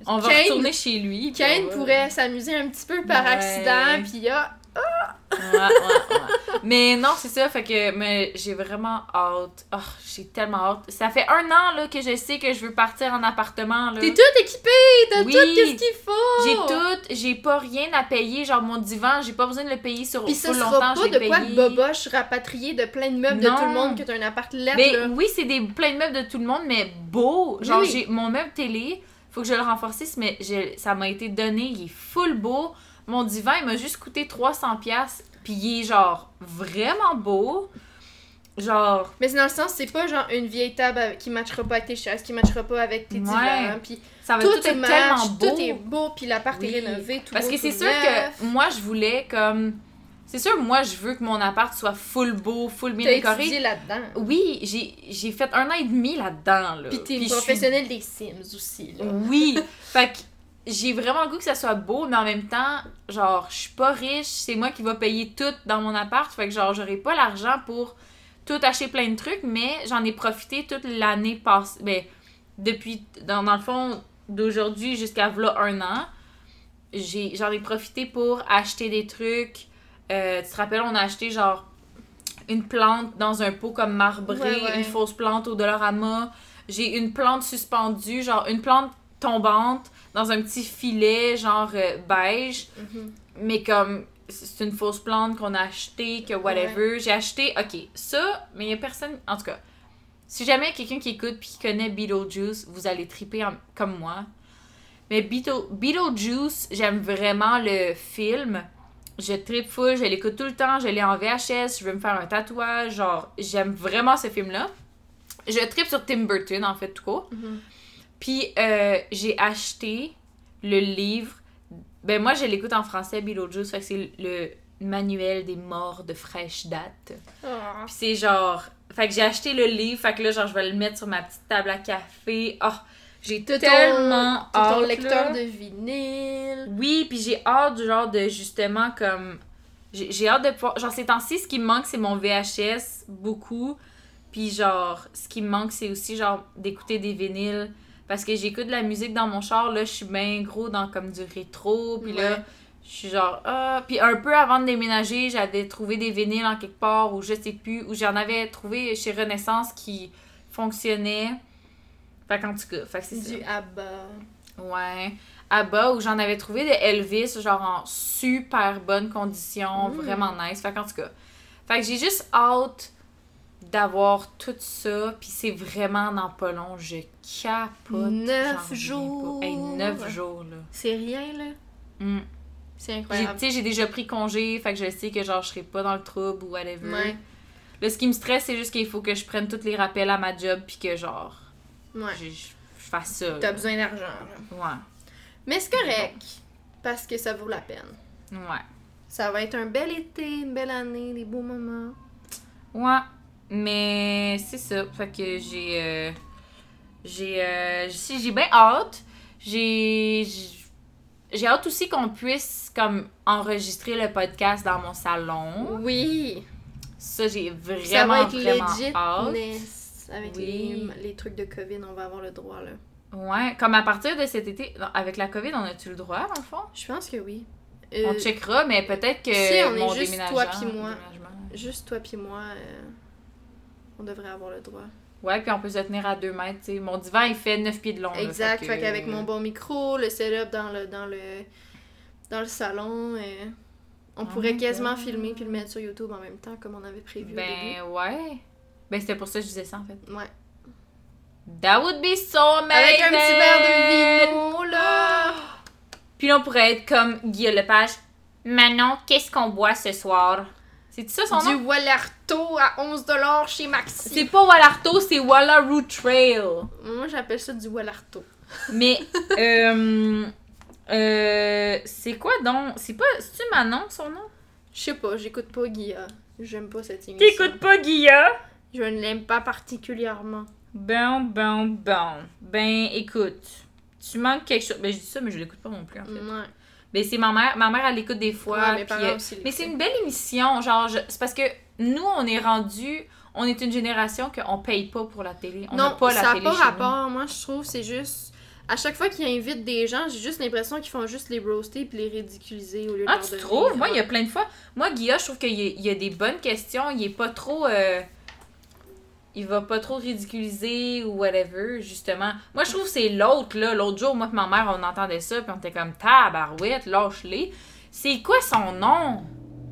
On va retourner chez lui. Kane pourrait s'amuser un petit peu par Ouais. accident, puis ah, Ouais, ouais, ouais. Mais non, c'est ça, fait que mais j'ai vraiment hâte. Oh, j'ai tellement hâte. Ça fait un an là, que je sais que je veux partir en appartement. Là. t'es tout équipé, t'as Oui. tout ce qu'il faut. J'ai tout, j'ai pas rien à payer. Genre mon divan, j'ai pas besoin de le payer sur Puis ça sera longtemps. pas je de quoi de boboche rapatrié de plein de meubles de tout le monde que t'as un appart lettre, Mais là. oui, c'est des plein de meubles de tout le monde, mais beau. Genre, Oui. j'ai mon meuble télé, faut que je le renforcisse, mais j'ai- ça m'a été donné, il est full beau. Mon divan, il m'a juste coûté 300$, piastres, puis il est genre vraiment beau. Genre, Mais c'est dans le sens, c'est pas genre une vieille table qui matchera pas avec tes chaises, qui matchera pas avec tes Ouais. divans, puis ça va tout, tout, être match, tellement beau. tout est beau, puis l'appart Oui. est rénové, tout Parce beau, que c'est sûr neuf. que moi, je voulais comme. C'est sûr, moi, je veux que mon appart soit full beau, full bien décoré. là-dedans. Oui, j'ai fait un an et demi là-dedans. Là. Puis t'es Puis une suis professionnelle des Sims aussi, là. Oui. fait que j'ai vraiment le goût que ça soit beau, mais en même temps, genre, je suis pas riche, c'est moi qui va payer tout dans mon appart. Fait que genre, j'aurai pas l'argent pour tout acheter plein de trucs, mais j'en ai profité toute l'année passée. Ben, depuis, dans, dans le fond, d'aujourd'hui jusqu'à v'là un an, j'en ai, profité pour acheter des trucs. Euh, tu te rappelles, on a acheté genre une plante dans un pot comme marbré, Ouais, ouais. une fausse plante au Dollarama. J'ai une plante suspendue, genre une plante tombante dans un petit filet, genre euh, beige, Mhm. mais comme c'est une fausse plante qu'on a achetée, que whatever. J'ai acheté, ok, ça, mais il y a personne, en tout cas, Si jamais il y a quelqu'un qui écoute puis qui connaît Beetlejuice, vous allez triper en- comme moi. Mais Beetle- Beetlejuice, j'aime vraiment le film. Je tripe full, je l'écoute tout le temps, je l'ai en VHS, je veux me faire un tatouage, genre, j'aime vraiment ce film-là. Je tripe sur Tim Burton, en fait, tout court. Mhm. Puis, euh, j'ai acheté le livre. Ben, moi, je l'écoute en français, Beetlejuice, fait que c'est le manuel des morts de fraîche date. Ah. Puis c'est genre. Fait que j'ai acheté le livre, fait que là, genre, je vais le mettre sur ma petite table à café. Oh, j'ai ton- tellement t'as hâte. ton lecteur là. de vinyle. Oui, puis j'ai hâte, genre, de justement, comme. J'ai j'ai hâte de pouvoir. Genre, ces temps-ci, ce qui me manque, c'est mon VHS, beaucoup. Puis, genre, ce qui me manque, c'est aussi, genre, d'écouter des vinyles. Parce que j'écoute de la musique dans mon char, là, je suis bien gros dans comme du rétro. Puis Ouais. là, je suis genre, ah. Puis un peu avant de déménager, j'avais trouvé des vinyles en quelque part, ou je sais plus, ou j'en avais trouvé chez Renaissance qui fonctionnaient. Fait qu'en tout cas, fait que c'est ça. Du ABBA. Ouais. Bas, où j'en avais trouvé de Elvis, genre en super bonne condition, Mm. vraiment nice. Fait qu'en tout cas. Fait que j'ai juste hâte d'avoir tout ça, puis c'est vraiment dans pas long. Je capote. Neuf jours. Hey, neuf jours, là. C'est rien, là. Mm. C'est incroyable. Tu sais, j'ai déjà pris congé, fait que je sais que genre je serai pas dans le trouble ou whatever. Ouais. Là, ce qui me stresse, c'est juste qu'il faut que je prenne tous les rappels à ma job, puis que genre, Ouais. je, je fasse ça. T'as là. besoin d'argent, là. Ouais. Mais c'est correct. Parce que ça vaut la peine. Ouais. Ça va être un bel été, une belle année, des beaux moments. Ouais, mais c'est ça. Fait que j'ai. euh, j'ai. euh, si j'ai bien hâte. J'ai. j'ai- hâte aussi qu'on puisse comme enregistrer le podcast dans mon salon. Oui. Ça, j'ai ça va vraiment, être vraiment hâte. Avec Oui. les, les trucs de COVID, on va avoir le droit, là. Ouais, comme à partir de cet été, avec la COVID, on a-tu le droit, dans le fond? Je pense que oui. on Euh, checkera, mais peut-être que si, on est juste déménagement... toi puis moi. Juste toi puis moi, euh, on devrait avoir le droit. Ouais, puis on peut se tenir à 2 mètres, tu sais. Mon divan, il fait 9 pieds de long. là, exact. que- Fait qu'avec mon bon micro, le setup dans le dans le dans le salon, euh, on Oh pourrait quasiment filmer puis le mettre sur YouTube en même temps comme on avait prévu au début. Ben ouais. Ben c'était pour ça que je disais ça en fait. Ouais. That would be so amazing! Avec un petit verre de vino là. Puis là, on pourrait être comme Guillaume Lepage. Manon, qu'est-ce qu'on boit ce soir? C'est ça son Du nom? Wallarto à 11$ chez Maxi. C'est pas Wallarto, c'est Wallaroo Trail. Moi j'appelle ça du Wallarto. Mais, euh, euh, c'est quoi donc? C'est pas, c'est-tu Manon son nom? Je sais pas, j'écoute pas Guilla. J'aime pas cette émission. T'écoutes pas Guilla? Je ne l'aime pas particulièrement. Bon, bon, bon. Ben, écoute, tu manques quelque chose. Ben, je dis ça, mais je l'écoute pas non plus, en fait. Ouais. Ben, c'est ma mère. Ma mère, elle l'écoute des fois. Ouais, mes puis, parents euh, aussi mais c'est une belle émission. Genre, je- c'est parce que nous, on est rendu. On est une génération qu'on paye pas pour la télé. On n'a non, pas la ça n'a télé. pas nous. rapport. Moi, je trouve c'est juste. À chaque fois qu'ils invitent des gens, j'ai juste l'impression qu'ils font juste les roaster puis les ridiculiser au lieu de Ah, tu trouves? Moi, il y a plein de fois. Moi, Guilla, je trouve qu'il y, y a des bonnes questions. Il est pas trop. euh, Il va pas trop ridiculiser ou whatever, justement. Moi, je trouve que c'est l'autre, là. L'autre jour, moi et ma mère, on entendait ça, puis on était comme tabarouette, lâche-les. C'est quoi son nom?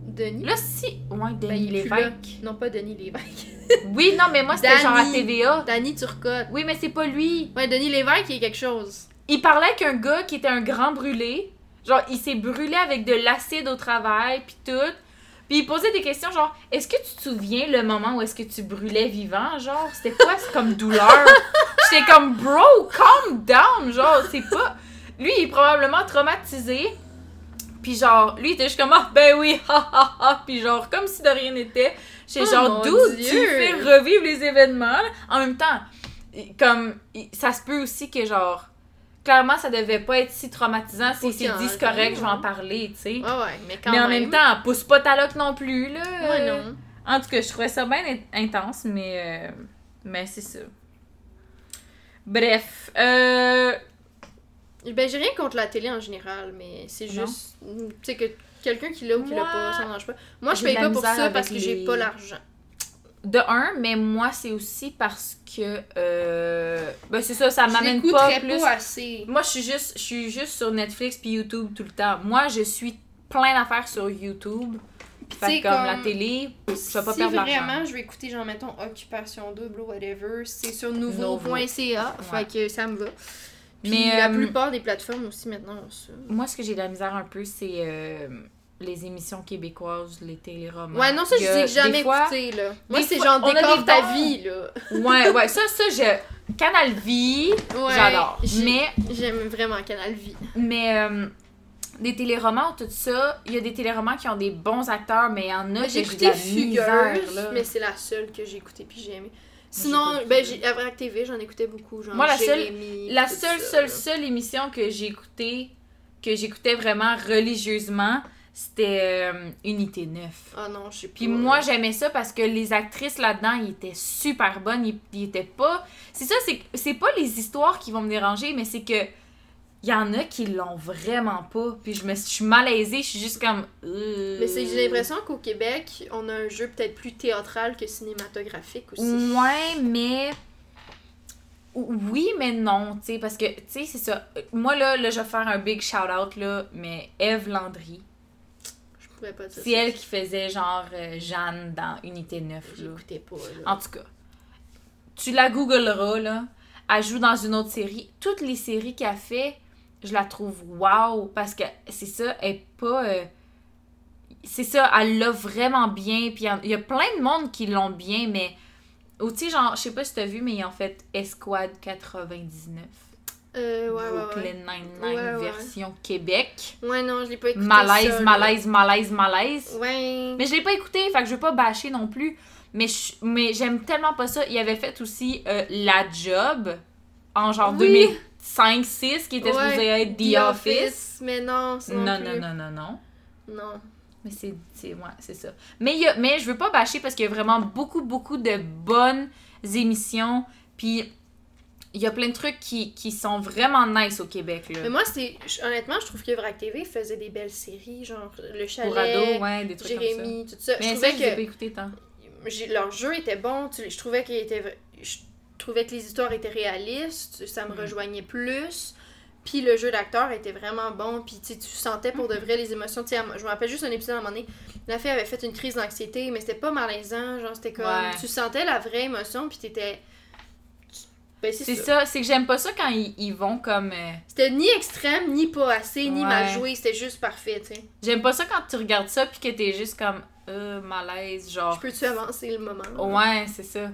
Denis? Là, si. Ouais, Ben, Denis. Lévesque. Non, pas Denis Lévesque. Oui, non, mais moi, c'était genre à. TVA. Danny Turcotte. Oui, mais c'est pas lui. Ouais, Denis Lévesque, il est quelque chose. Il parlait avec un gars qui était un grand brûlé. Genre, il s'est brûlé avec de l'acide au travail, puis tout. Puis il posait des questions genre, est-ce que tu te souviens le moment où est-ce que tu brûlais vivant? Genre, c'était quoi? C'est comme douleur? J'étais comme, bro, calm down! Genre, c'est pas. Lui, il est probablement traumatisé. Puis genre, lui, il était juste comme, ah, ben oui, ha ha ha. Puis genre, comme si de rien n'était. J'étais Oh genre, d'où tu fais revivre les événements? En même temps, comme, ça se peut aussi que genre, clairement, ça devait pas être si traumatisant si c'est rit, correct, je vais en parler, tu sais. Ouais, ouais, mais quand Mais en même. même temps, pousse pas ta loque non plus, là. Ouais, non. En tout cas, je trouvais ça bien in- intense, mais, euh, mais c'est ça. Bref, euh, Ben, j'ai rien contre la télé en général, mais c'est juste. Tu sais, que quelqu'un qui l'a ou qui l'a pas, ça marche pas. Moi, je paye pas pour ça parce que j'ai pas l'argent. De un, mais moi, c'est aussi parce que, euh, ben c'est ça, ça m'amène pas plus. pas assez. Moi, je suis juste, je suis juste sur Netflix puis YouTube tout le temps. Moi, je suis plein d'affaires sur YouTube. Fait comme, comme- la télé, je vais pas si perdre l'argent. vraiment je vais écouter, genre, mettons, Occupation Double ou whatever, c'est sur Nouveau. nouveau.ca. Ouais. Fait que ça me va. Puis Mais, la euh, plupart des plateformes aussi maintenant ont ça. Moi, ce que j'ai de la misère un peu, c'est euh, les émissions québécoises, les téléromans. Ouais, non, ça, je que j'ai jamais fois- écouté, là. Moi, c'est genre décore ta bons- vie, là. Ouais, ouais, ça, ça, je... Canal Vie, Ouais, j'adore. Mais, J'aime vraiment Canal Vie. mais euh, des téléromans, tout ça, il y a des téléromans qui ont des bons acteurs, mais il y en a j'ai écouté Fugueuse, mais c'est la seule que j'ai écoutée puis j'ai aimé. Sinon, ben, j'ai, à Vrac TV, j'en écoutais beaucoup. Genre Moi, la seule- La seule, ça, seule, là. seule émission que j'ai écoutée, que j'écoutais vraiment religieusement, c'était euh, Unité 9. Ah non, je sais pas. Puis moi, j'aimais ça parce que les actrices là-dedans, ils étaient super bonnes. Ils, ils étaient pas. C'est ça, c'est c'est pas les histoires qui vont me déranger, mais c'est que. Il y en a qui l'ont vraiment pas. Puis je me je suis malaisée, je suis juste comme. euh, Mais c'est, j'ai l'impression qu'au Québec, on a un jeu peut-être plus théâtral que cinématographique aussi. Ouais, mais. Oui, mais non, tu sais, parce que, tu sais, c'est ça. Moi, là, là, je vais faire un big shout-out, là, mais Eve Landry, Pas c'est elle qui faisait, genre, euh, Jeanne dans Unité 9, là. J'écoutais pas, là. En tout cas, tu la googleras, là. Elle joue dans une autre série. Toutes les séries qu'elle fait, je la trouve wow. Parce que c'est ça, elle est pas. euh, c'est ça, elle l'a vraiment bien. Puis il y a- il y, a plein de monde qui l'ont bien, mais. Ou tu sais, genre, je sais pas si t'as vu, mais ils ont fait Esquad 99. Euh, ouais, Brooklyn ouais. Nine-Nine Ouais, ouais. version Québec. Ouais, non, je l'ai pas écouté. Malaise, ça, malaise, malaise, malaise. Ouais. Mais je l'ai pas écouté, fait que je veux pas bâcher non plus. Mais, je- mais j'aime tellement pas ça. Il avait fait aussi euh, La Job en genre Oui. 2005-6 qui était supposé être The, Office. Mais non, c'est Non, non, non, plus. non, non, non. Non. Mais c'est c'est- ouais, c'est ça. Mais, il y a- mais je veux pas bâcher parce qu'il y a vraiment beaucoup, beaucoup de bonnes émissions. Puis il y a plein de trucs qui, qui sont vraiment nice au Québec. Là. Mais moi, c'est honnêtement, je trouve que Vrac TV faisait des belles séries, genre Le Chalet, Pour ados, ouais, des trucs comme Jérémy, tout ça. je trouvais ça, je les ai que pas écoutés tant. leur jeu était bon, tu- je trouvais qu'il était je trouvais que les histoires étaient réalistes, ça me Mhm. rejoignait plus. Puis le jeu d'acteur était vraiment bon, puis tu sentais pour de vrai les émotions. Je me rappelle juste un épisode à un moment donné, la fille avait fait une crise d'anxiété, mais c'était pas malaisant, genre c'était comme Ouais. tu sentais la vraie émotion, puis t'étais ben, C'est ça. c'est que j'aime pas ça quand ils, ils vont comme. euh, C'était ni extrême, ni pas assez, ni Ouais. mal joué, c'était juste parfait, tu sais. J'aime pas ça quand tu regardes ça puis que t'es juste comme euh, malaise, genre. Je peux-tu avancer le moment? là? Ouais, c'est ça.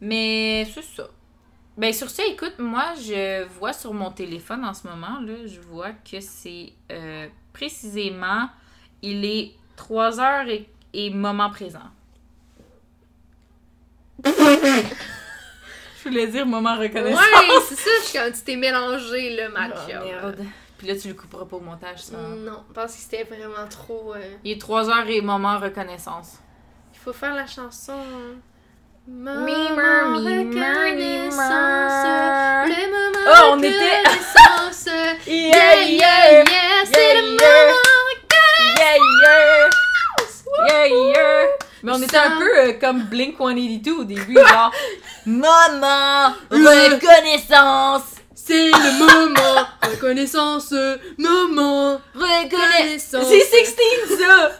Mais c'est ça. Ben sur ça, écoute, moi je vois sur mon téléphone en ce moment, là, je vois que c'est euh, précisément, il est 3 heures et, et moment présent. je voulais dire moment reconnaissant. Ouais, c'est ça, je suis quand tu t'es mélangé, le match. Oh, merde. Puis là, tu le couperas pas au montage, ça. Non, parce que c'était vraiment trop. euh, Il est 3 heures et moment reconnaissance. Il faut faire la chanson. hein. Moment Mimer, reconnaissance, mimer. Le moment Oh, on était- reconnaissance. Yeah, yeah, yeah, yeah, c'est le moment Yeah, yeah! Yeah, yeah! Mais on était un peu euh, comme Blink 182 au début, genre Maman! Reconnaissance! C'est le moment reconnaissance, moment Reconnaissance! reconnaissance. C'est 16 ça!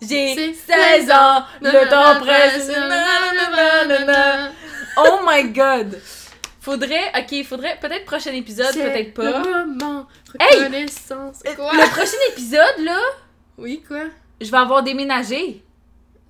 J'ai C'est 16 ans, le temps presse. Oh my god! Faudrait, ok, faudrait peut-être prochain épisode, peut-être pas. Le moment Hey! reconnaissance. Quoi? Le prochain épisode, là, Oui, quoi? je vais avoir déménagé.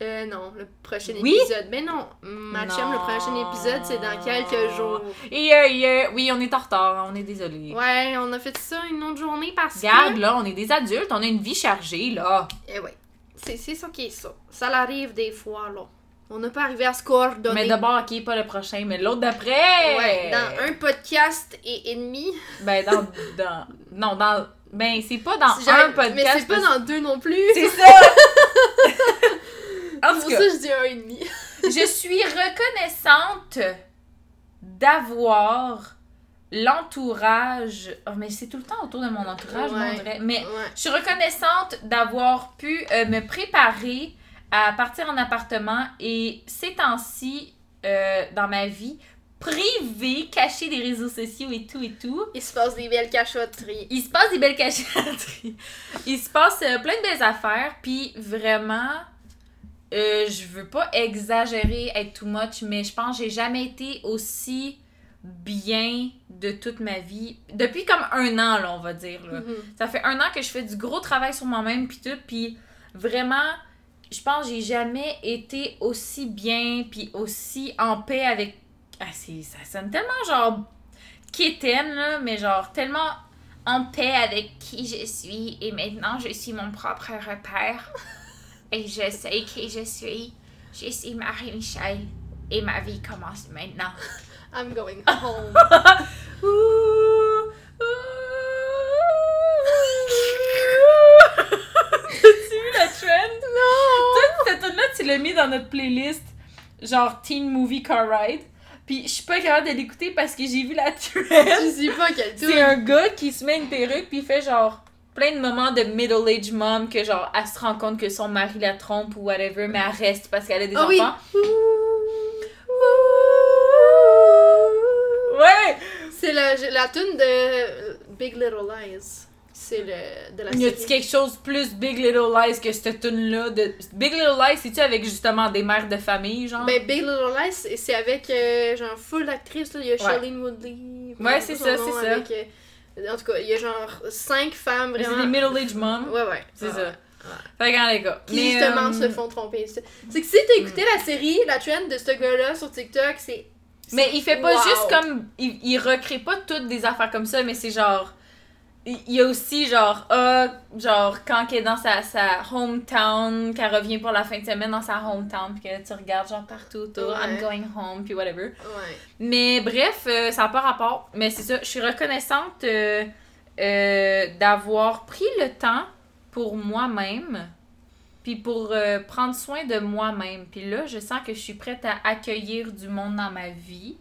Euh, non, le prochain Oui? épisode. Mais non, Mathiam, le prochain épisode, c'est dans quelques jours. Yeah, yeah. Oui, on est en retard, on est désolé. Ouais, on a fait ça une autre journée parce Regarde, que... là, on est des adultes, on a une vie chargée, là. Eh ouais, c'est ça qui est ça. Ça l'arrive des fois, là. On n'a pas arrivé à se coordonner. Mais d'abord, ok, pas le prochain, mais l'autre d'après. Ouais, dans un podcast et ennemi. Ben, dans. dans non, dans. Ben, c'est pas dans un podcast. Mais c'est pas dans deux non plus. C'est ça! En tout cas, ça je dis un et demi. je suis reconnaissante d'avoir l'entourage. Oh, mais c'est tout le temps autour de mon entourage, Ouais. dirait. Mais Ouais. Je suis reconnaissante d'avoir pu euh, me préparer à partir en appartement et ces temps-ci euh, dans ma vie, privé, caché des réseaux sociaux et tout et tout. Il se passe des belles cachotteries. Il se passe des belles cachotteries. Il se passe euh, plein de belles affaires, puis vraiment, euh, je veux pas exagérer, être too much, mais je pense que j'ai jamais été aussi bien de toute ma vie. Depuis comme un an, là, on va dire. Là. Mhm. Ça fait un an que je fais du gros travail sur moi-même, puis tout, puis vraiment, je pense que j'ai jamais été aussi bien, puis aussi en paix avec... Ah, ça sonne tellement genre quétaine, là, mais genre tellement en paix avec qui je suis, et maintenant je suis mon propre repère. Et je sais qui je suis. Je suis Marie-Michel, et ma vie commence maintenant. I'm going home. Ouh, ouh. T'as-tu vu la trend? Non! Toute cette tune là tu l'as mis dans notre playlist, genre Teen Movie Car Ride. Puis je suis pas capable de l'écouter parce que j'ai vu la trend. Je sais pas quel C'est un gars qui se met une perruque puis il fait genre plein de moments de middle-aged mom que genre elle se rend compte que son mari la trompe ou whatever mais elle reste parce qu'elle a des oui. enfants. Ouais! C'est la, la tune de Big Little Lies. C'est le de la Y a-tu série. quelque chose plus Big Little Lies que cette tune là de Big Little Lies c'est-tu avec justement des mères de famille genre? Ben, Big Little Lies, c'est c'est avec euh, genre full d'actrices. là. Il y a Ouais. Shailene Woodley. Ouais, c'est ça, c'est ça. avec, euh, en tout cas, il y a genre cinq femmes vraiment. c'est des middle-aged moms. Ouais, ouais. C'est ça. ouais. Fait que les gars. Qui mais, justement euh, se font tromper. C'est que si t'as écouté la série, la trend de ce gars-là sur TikTok, c'est. Mais il fait pas Wow. juste comme. Il, il recrée pas toutes des affaires comme ça, mais c'est genre. Il y a aussi genre. ah, genre, quand elle est dans sa, sa hometown, qu'elle revient pour la fin de semaine dans sa hometown, puis que tu regardes genre partout autour, Ouais. I'm going home, puis whatever. Ouais. Mais bref, euh, ça n'a pas rapport. Mais c'est ça, je suis reconnaissante euh, euh, d'avoir pris le temps pour moi-même, puis pour prendre soin de moi-même. Puis là, je sens que je suis prête à accueillir du monde dans ma vie,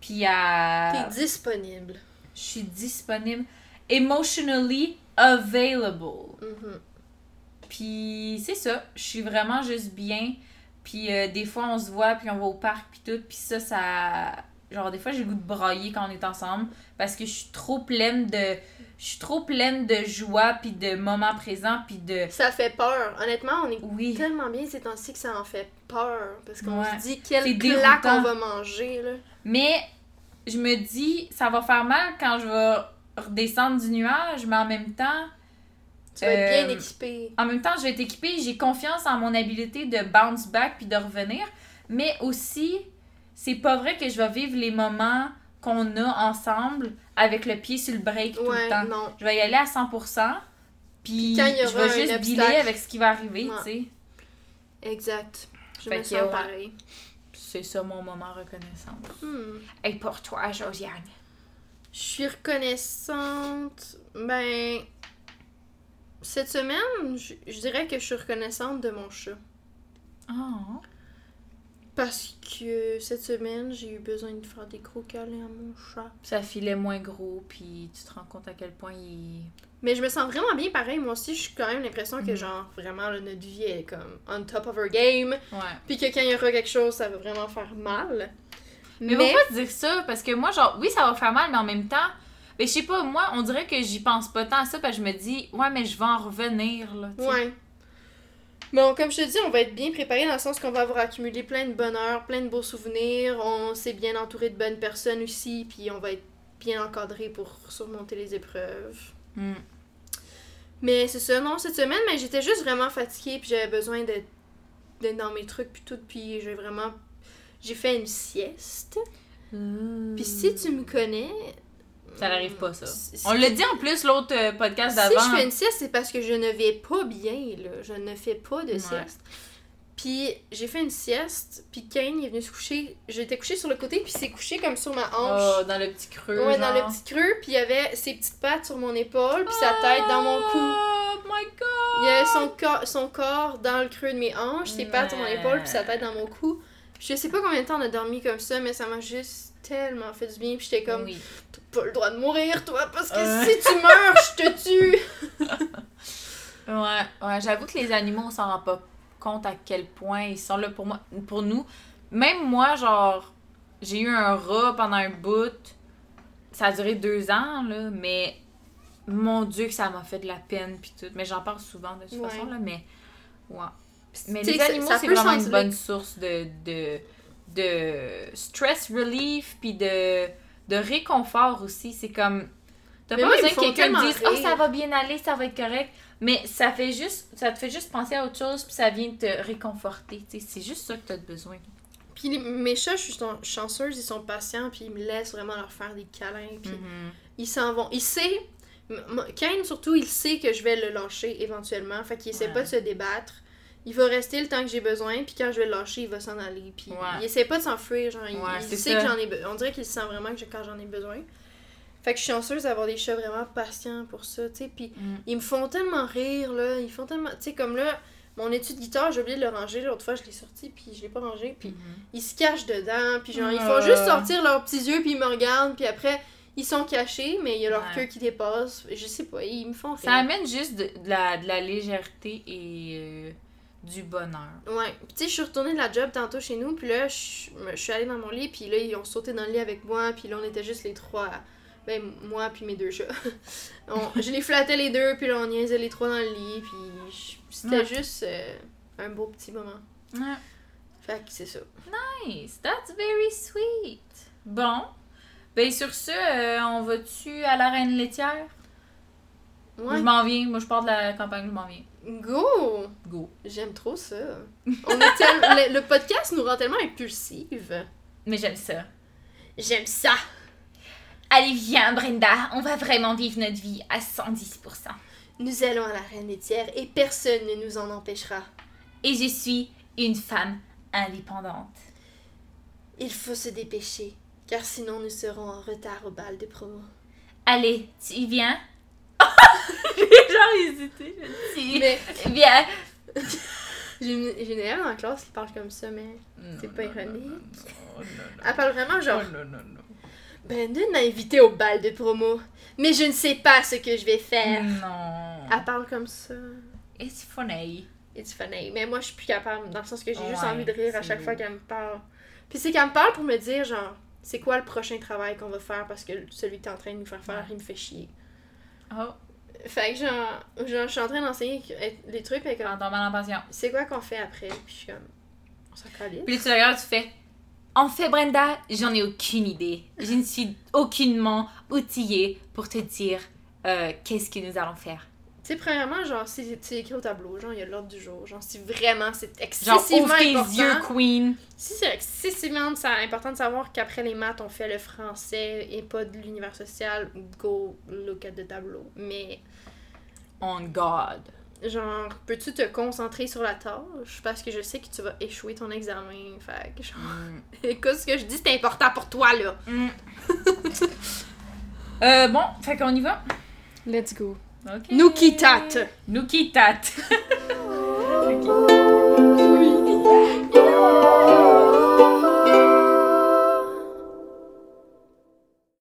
puis à... T'es disponible. Je suis disponible, emotionally available. Mhm. Puis c'est ça, je suis vraiment juste bien. Puis euh, des fois, on se voit, puis on va au parc, puis tout. Puis ça, ça... Genre, des fois, j'ai le goût de brailler quand on est ensemble. Parce que je suis trop pleine de... Je suis trop pleine de joie, puis de moments présents, puis de... Ça fait peur. Honnêtement, on est Oui. tellement bien ces temps-ci que ça en fait peur. Parce qu'on Ouais. se dit quelle claque on va manger, là. Mais je me dis, ça va faire mal quand je vais redescendre du nuage, mais en même temps... Tu vas être bien Euh, équipé. En même temps, je vais être équipée, j'ai confiance en mon habileté de bounce back puis de revenir. Mais aussi, c'est pas vrai que je vais vivre les moments qu'on a ensemble avec le pied sur le break tout le temps. non. Je vais y aller à 100%. Puis quand il y je vais juste dealer avec ce qui va arriver, Ouais. tu sais. Exact. Je Fait me sens ouais. pareil. C'est ça mon moment reconnaissance. Hmm. Et pour toi, Josiane? Je suis reconnaissante. Ben. Cette semaine, je, je dirais que je suis reconnaissante de mon chat. Oh. Parce que cette semaine, j'ai eu besoin de faire des gros câlins à mon chat. Ça filait moins gros, puis tu te rends compte à quel point il... Mais je me sens vraiment bien pareil. Moi aussi, je suis quand même l'impression que, Mhm. genre, vraiment, là, notre vie est comme on top of her game. Ouais. Puis que quand il y aura quelque chose, ça va vraiment faire mal. Mais, pourquoi dire ça? Parce que moi, genre, oui, ça va faire mal, mais en même temps, ben, je sais pas, moi, on dirait que j'y pense pas tant à ça, parce que je me dis, ouais, mais je vais en revenir, là. Ouais. Bon, comme je te dis, on va être bien préparé dans le sens qu'on va avoir accumulé plein de bonheur, plein de beaux souvenirs. On s'est bien entouré de bonnes personnes aussi, puis on va être bien encadré pour surmonter les épreuves. Mm. Mais c'est ça, non, cette semaine, mais j'étais juste vraiment fatiguée, puis j'avais besoin d'être d'être dans mes trucs, puis tout, puis j'ai vraiment. J'ai fait une sieste. Puis si tu me connais. Ça n'arrive pas, ça. si- On l'a dit en plus, l'autre euh, podcast Si d'avant. je fais une sieste, c'est parce que je ne vais pas bien, là. Je ne fais pas de Ouais. sieste. Puis j'ai fait une sieste, puis Kane est venu se coucher. J'étais couchée sur le côté, puis il s'est couché comme sur ma hanche. Oh, dans le petit creux, ouais, dans le petit creux, puis il y avait ses petites pattes sur mon épaule, puis sa tête dans mon cou. Oh my god! Il y avait son, corps- son corps dans le creux de mes hanches, ses pattes sur mon épaule, puis sa tête dans mon cou. Je sais pas combien de temps on a dormi comme ça, mais ça m'a juste tellement fait du bien, puis j'étais comme, Oui. t'as pas le droit de mourir, toi, parce que Ouais. si tu meurs, je te tue! Ouais, ouais, j'avoue que les animaux, on s'en rend pas compte à quel point ils sont là pour moi, pour nous. Même moi, genre, j'ai eu un rat pendant un bout. Ça a duré deux ans, là, mais mon Dieu que ça m'a fait de la peine puis tout. Mais j'en parle souvent de toute Ouais. façon, là, mais... Ouais. Mais les animaux, c'est vraiment une bonne source de, de, de stress relief puis de, de réconfort aussi. C'est comme... T'as pas ils besoin que quelqu'un me tellement dise « Oh, ça va bien aller, ça va être correct ». Mais ça fait juste... Ça te fait juste penser à autre chose puis ça vient te réconforter. tu sais. C'est juste ça que t'as besoin. Puis les- mes chats, je suis chan- chanceuse, ils sont patients, puis ils me laissent vraiment leur faire des câlins, puis Mhm. ils s'en vont. Il sait, m- m- Kane surtout, il sait que je vais le lâcher éventuellement, fait qu'il essaie Ouais. pas de se débattre. Il va rester le temps que j'ai besoin, puis quand je vais le lâcher, il va s'en aller. Puis Ouais. il essaie pas de s'enfuir, genre, il, Ouais, il c'est sait ça. que j'en ai besoin. On dirait qu'il sent vraiment que je- quand j'en ai besoin. Fait que je suis chanceuse d'avoir des chats vraiment patients pour ça, tu sais. Puis Mm. ils me font tellement rire, là. Ils font tellement. Tu sais, comme là, mon étui de guitare, j'ai oublié de le ranger. L'autre fois, je l'ai sorti, puis je l'ai pas rangé. Puis Mhm. ils se cachent dedans, puis genre, ils font juste sortir leurs petits yeux, puis ils me regardent, puis après, ils sont cachés, mais il y a leur Ouais. queue qui dépasse. Je sais pas, ils me font rire. Ça amène juste de, de la, de la légèreté et euh, du bonheur. Ouais. Puis tu sais, je suis retournée de la job tantôt chez nous, puis là, je, suis allée dans mon lit, puis là, ils ont sauté dans le lit avec moi, puis là, on était juste les trois. Ben, moi, puis mes deux chats. On- je les flattais les deux, puis là, on niaisait les trois dans le lit, puis c'était Ouais. juste euh, un beau petit moment. Ouais. Fait que c'est ça. Nice, that's very sweet. Bon, ben sur ce, euh, on va-tu à la reine laitière? Moi, Ouais. Je m'en viens, moi je pars de la campagne, je m'en viens. Go! Go. J'aime trop ça. On est tel- le, le podcast nous rend tellement impulsives. Mais j'aime ça. J'aime ça. Allez, viens Brenda, on va vraiment vivre notre vie à 110%. Nous allons à la reine laitière et personne ne nous en empêchera. Et je suis une femme indépendante. Il faut se dépêcher, car sinon nous serons en retard au bal de promo. Allez, tu y viens? J'ai genre hésité, je dis. Mais Viens. j'ai une, élève en classe qui parle comme ça, mais C'est pas Non, non, ironique. non, non, non, elle parle vraiment genre non, non, non, non. Brandon m'a invité au bal de promo, mais je ne sais pas ce que je vais faire. Non. Elle parle comme ça. It's funny. It's funny. Mais moi, je suis plus capable, dans le sens que j'ai juste envie de rire à chaque fois qu'elle me parle. Puis c'est qu'elle me parle pour me dire, genre, c'est quoi le prochain travail qu'on va faire parce que celui que t'es en train de nous faire faire, il me fait chier. Oh, Fait que, genre, genre je suis en train d'enseigner les trucs, puis en comme, tombant en passion. c'est quoi qu'on fait après? Puis je suis comme, on s'en. Puis tu regardes, tu fais. En fait, Brenda, j'en ai aucune idée. Je ne suis aucunement outillée pour te dire euh, qu'est-ce que nous allons faire. Tu sais, premièrement, genre, c'est c'est écrit au tableau, genre, il y a l'ordre du jour. Genre, si vraiment c'est Genre, excessivement ouvre tes important. yeux, Queen. Si c'est excessivement important de savoir qu'après les maths, on fait le français et pas de l'univers social, go look at the tableau. Mais, On God. genre, peux-tu te concentrer sur la tâche? Parce que je sais que tu vas échouer ton examen. Fait que, genre, écoute ce que je dis, c'est important pour toi, là. Mm. euh, bon, fait qu'on y va. Let's go. Okay. Nous quittate. Nous.